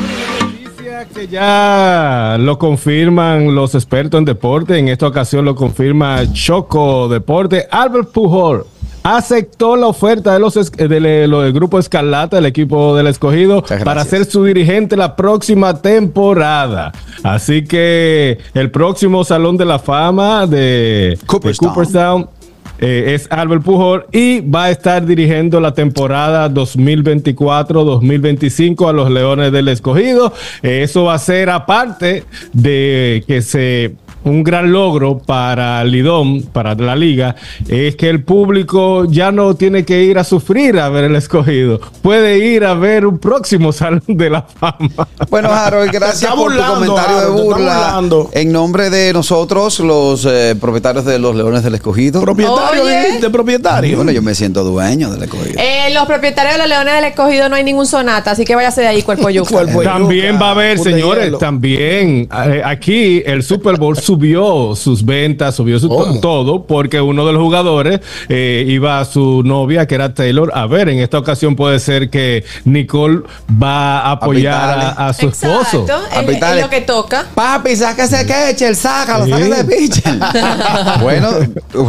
que ya lo confirman los expertos en deporte. En esta ocasión lo confirma Choco Deporte. Albert Pujol aceptó la oferta de los de lo del grupo Escarlata, el equipo del escogido, para ser su dirigente la próxima temporada. Así que el próximo Salón de la Fama de de
Cooperstown.
Eh, es Albert Pujol y va a estar dirigiendo la temporada 2024-2025 a los Leones del Escogido. Eh, eso va a ser aparte de que se un gran logro para Lidón, para la liga, es que el público ya no tiene que ir a sufrir a ver el escogido, puede ir a ver un próximo [LAUGHS] salón de la fama.
Bueno, Harold, [LAUGHS] gracias por tu
burlando,
comentario
Harold,
de burla. En nombre de nosotros, los eh, propietarios de los Leones del Escogido.
Propietario, dijiste, propietario.
Bueno, yo me siento dueño del Escogido.
Eh, los propietarios de los Leones del Escogido no hay ningún sonata, así que váyase de ahí, cuerpo yuca.
Cuerpo [LAUGHS] de
También va a haber,
de
señores, también eh, aquí el Super Bowl subió sus ventas, subió su todo, porque uno de los jugadores eh, iba a su novia, que era Taylor. A ver, en esta ocasión puede ser que Nicole va a apoyar a, su esposo.
Exacto, es- lo que toca.
Papi, sáquese el catcher, sácalo,
Sí.
sácase de pitcher. [LAUGHS] bueno,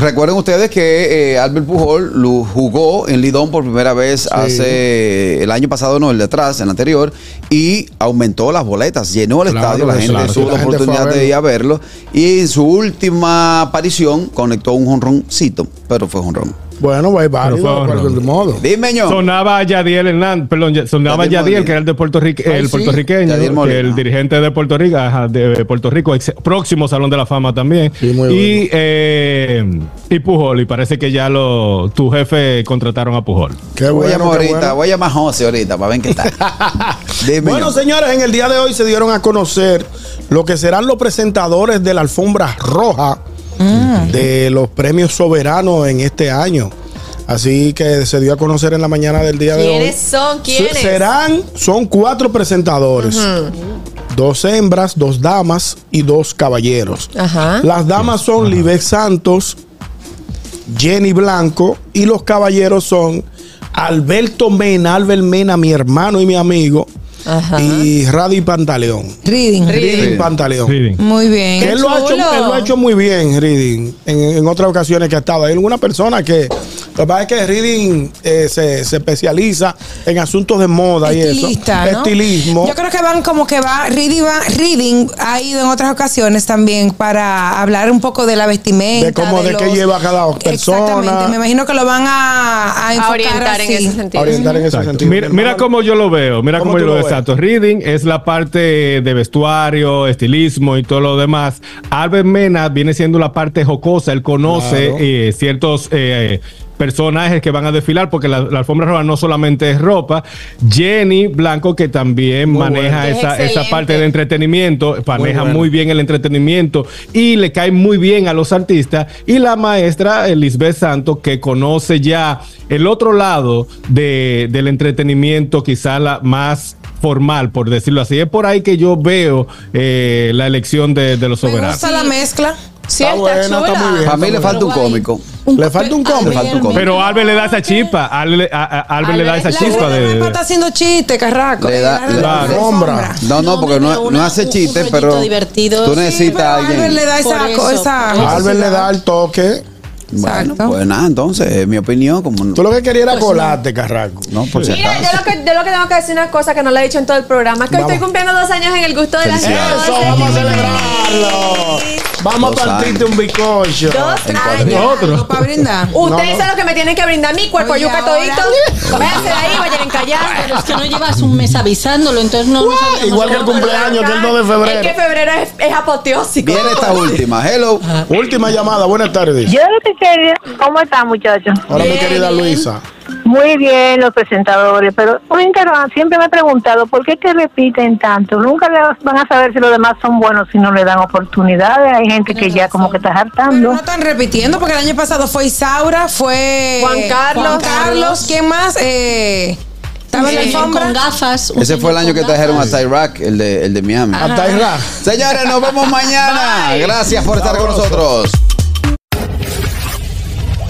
recuerden ustedes que eh, Albert Pujol lo jugó en Lidón por primera vez hace el año pasado, no, el de atrás, el anterior, y aumentó las boletas, llenó el
Claro
estadio, la
sí,
gente
claro,
tuvo
sí,
la
la gente
oportunidad de ir a verlo, y en su última aparición conectó un jonroncito, pero fue jonrón.
Bueno,
fue
válido, de cualquier modo.
Dime, ño.
Sonaba Yadiel Hernández, perdón, ya- sonaba
Yadiel
que era el de Puerto Rico,
Ay,
el
sí,
puertorriqueño, el dirigente de Puerto Rico, ajá, de Puerto Rico, ex- próximo Salón de la Fama también.
Sí, muy
y,
bueno.
eh, y Pujol, y parece que ya lo, tu jefe contrataron a Pujol.
Qué
voy a
bueno,
llamar
qué
ahorita,
bueno.
voy a llamar a José ahorita para ver qué tal. [LAUGHS] Dime,
Bueno,
ño.
señores, en el día de hoy se dieron a conocer lo que serán los presentadores de la alfombra roja de los premios soberanos en este año. Así que se dio a conocer en la mañana del día de hoy.
¿Quiénes son? ¿Quiénes?
Serán, son cuatro presentadores. dos hembras, dos damas y dos caballeros.
Ajá.
Las damas son Libet Santos, Jenny Blanco y los caballeros son Alberto Mena, Albert Mena, mi hermano y mi amigo,
Ajá.
y Radi Pantaleón.
Reading.
Reading Pantaleón.
Muy bien.
Que él, lo ha hecho, él lo ha hecho muy bien, Reading, en, en otras ocasiones que ha estado. Hay una persona que, lo que pasa es que Reading eh, se, se especializa en asuntos de moda y eso.
¿no?
Estilismo.
Yo creo que van como que va reading, va, reading ha ido en otras ocasiones también para hablar un poco de la vestimenta.
de cómo, de, qué
los-
lleva cada
Exactamente.
persona.
Me imagino que lo van a, a enfocar
orientar en ese sentido.
Orientar en ese
Exacto.
sentido.
Mira, mira cómo yo lo veo, mira
¿Cómo
cómo yo lo
lo
veo. Exacto. Reading es la parte de vestuario, estilismo y todo lo demás. Albert Mena viene siendo la parte jocosa. Él conoce
Claro.
eh, ciertos eh, personajes que van a desfilar porque la, la alfombra roja no solamente es ropa. Jenny Blanco que también maneja
bueno.
esa,
Es
esa parte de entretenimiento, maneja
bueno.
muy bien el entretenimiento y le cae muy bien a los artistas. Y la maestra Lisbeth Santos, que conoce ya el otro lado de, del entretenimiento, quizá la más formal, por decirlo así. Es por ahí que yo veo eh, la elección de, de los
Me
soberanos.
gusta la mezcla.
Sí,
Está buena, está muy bien.
A mí le falta un cómico.
Le falta un cómico.
Le falta un cómico.
Pero Albert le da esa chispa, Albert, a- a- Albert le da esa
La
chispa de,
está haciendo chiste, carraco.
Le da- le da-
la
Sombra.
No, no, porque no, no hace chiste, pero
divertido.
tú
Sí,
necesitas
Albert
alguien.
le da esa,
eso,
esa.
Albert le da el toque.
Bueno,
Exacto.
pues nada, entonces, es mi opinión. Como
Tú lo que querías era colarte, carraco.
no, por si
Mira,
acaso.
yo lo, que, yo lo que tengo que decir una cosa que no le he dicho en todo el programa, es que hoy
Vamos.
estoy cumpliendo dos años en el gusto de las
Felicidades.
Eso, vamos a celebrarlo. Vamos
Dos
a partirte
años.
un bizcocho.
Dos años.
Otro.
para brindar.
Ustedes
No, no.
son los que me tienen que brindar mi cuerpo, yuca todito. Váyanse de ahí, vayan en callar.
Pero es que no llevas un mes avisándolo, entonces no,
Igual que el cumpleaños, que es el 2 de
Es
febrero.
que febrero es, es apoteósico.
Viene esta [LAUGHS] última. Hello.
Última llamada, buenas tardes.
Yo lo que quería, ¿cómo están muchachos?
Hola, mi querida
bien.
Luisa.
Muy bien los presentadores, pero un interrogante, siempre me he preguntado por qué que repiten tanto. Nunca van a saber si los demás son buenos si no le dan oportunidades. Hay gente que ya como que está
Pero
hartando.
no están repitiendo porque el año pasado fue Isaura, fue
Juan Carlos.
Juan Carlos, ¿quién más? Eh, estaba en la
Sí,
alfombra.
con gafas.
Ese fue el año que trajeron a. Tyrack, el de, el de Miami.
A Tyra.
Señores, nos vemos mañana.
Bye.
Gracias por estar con nosotros.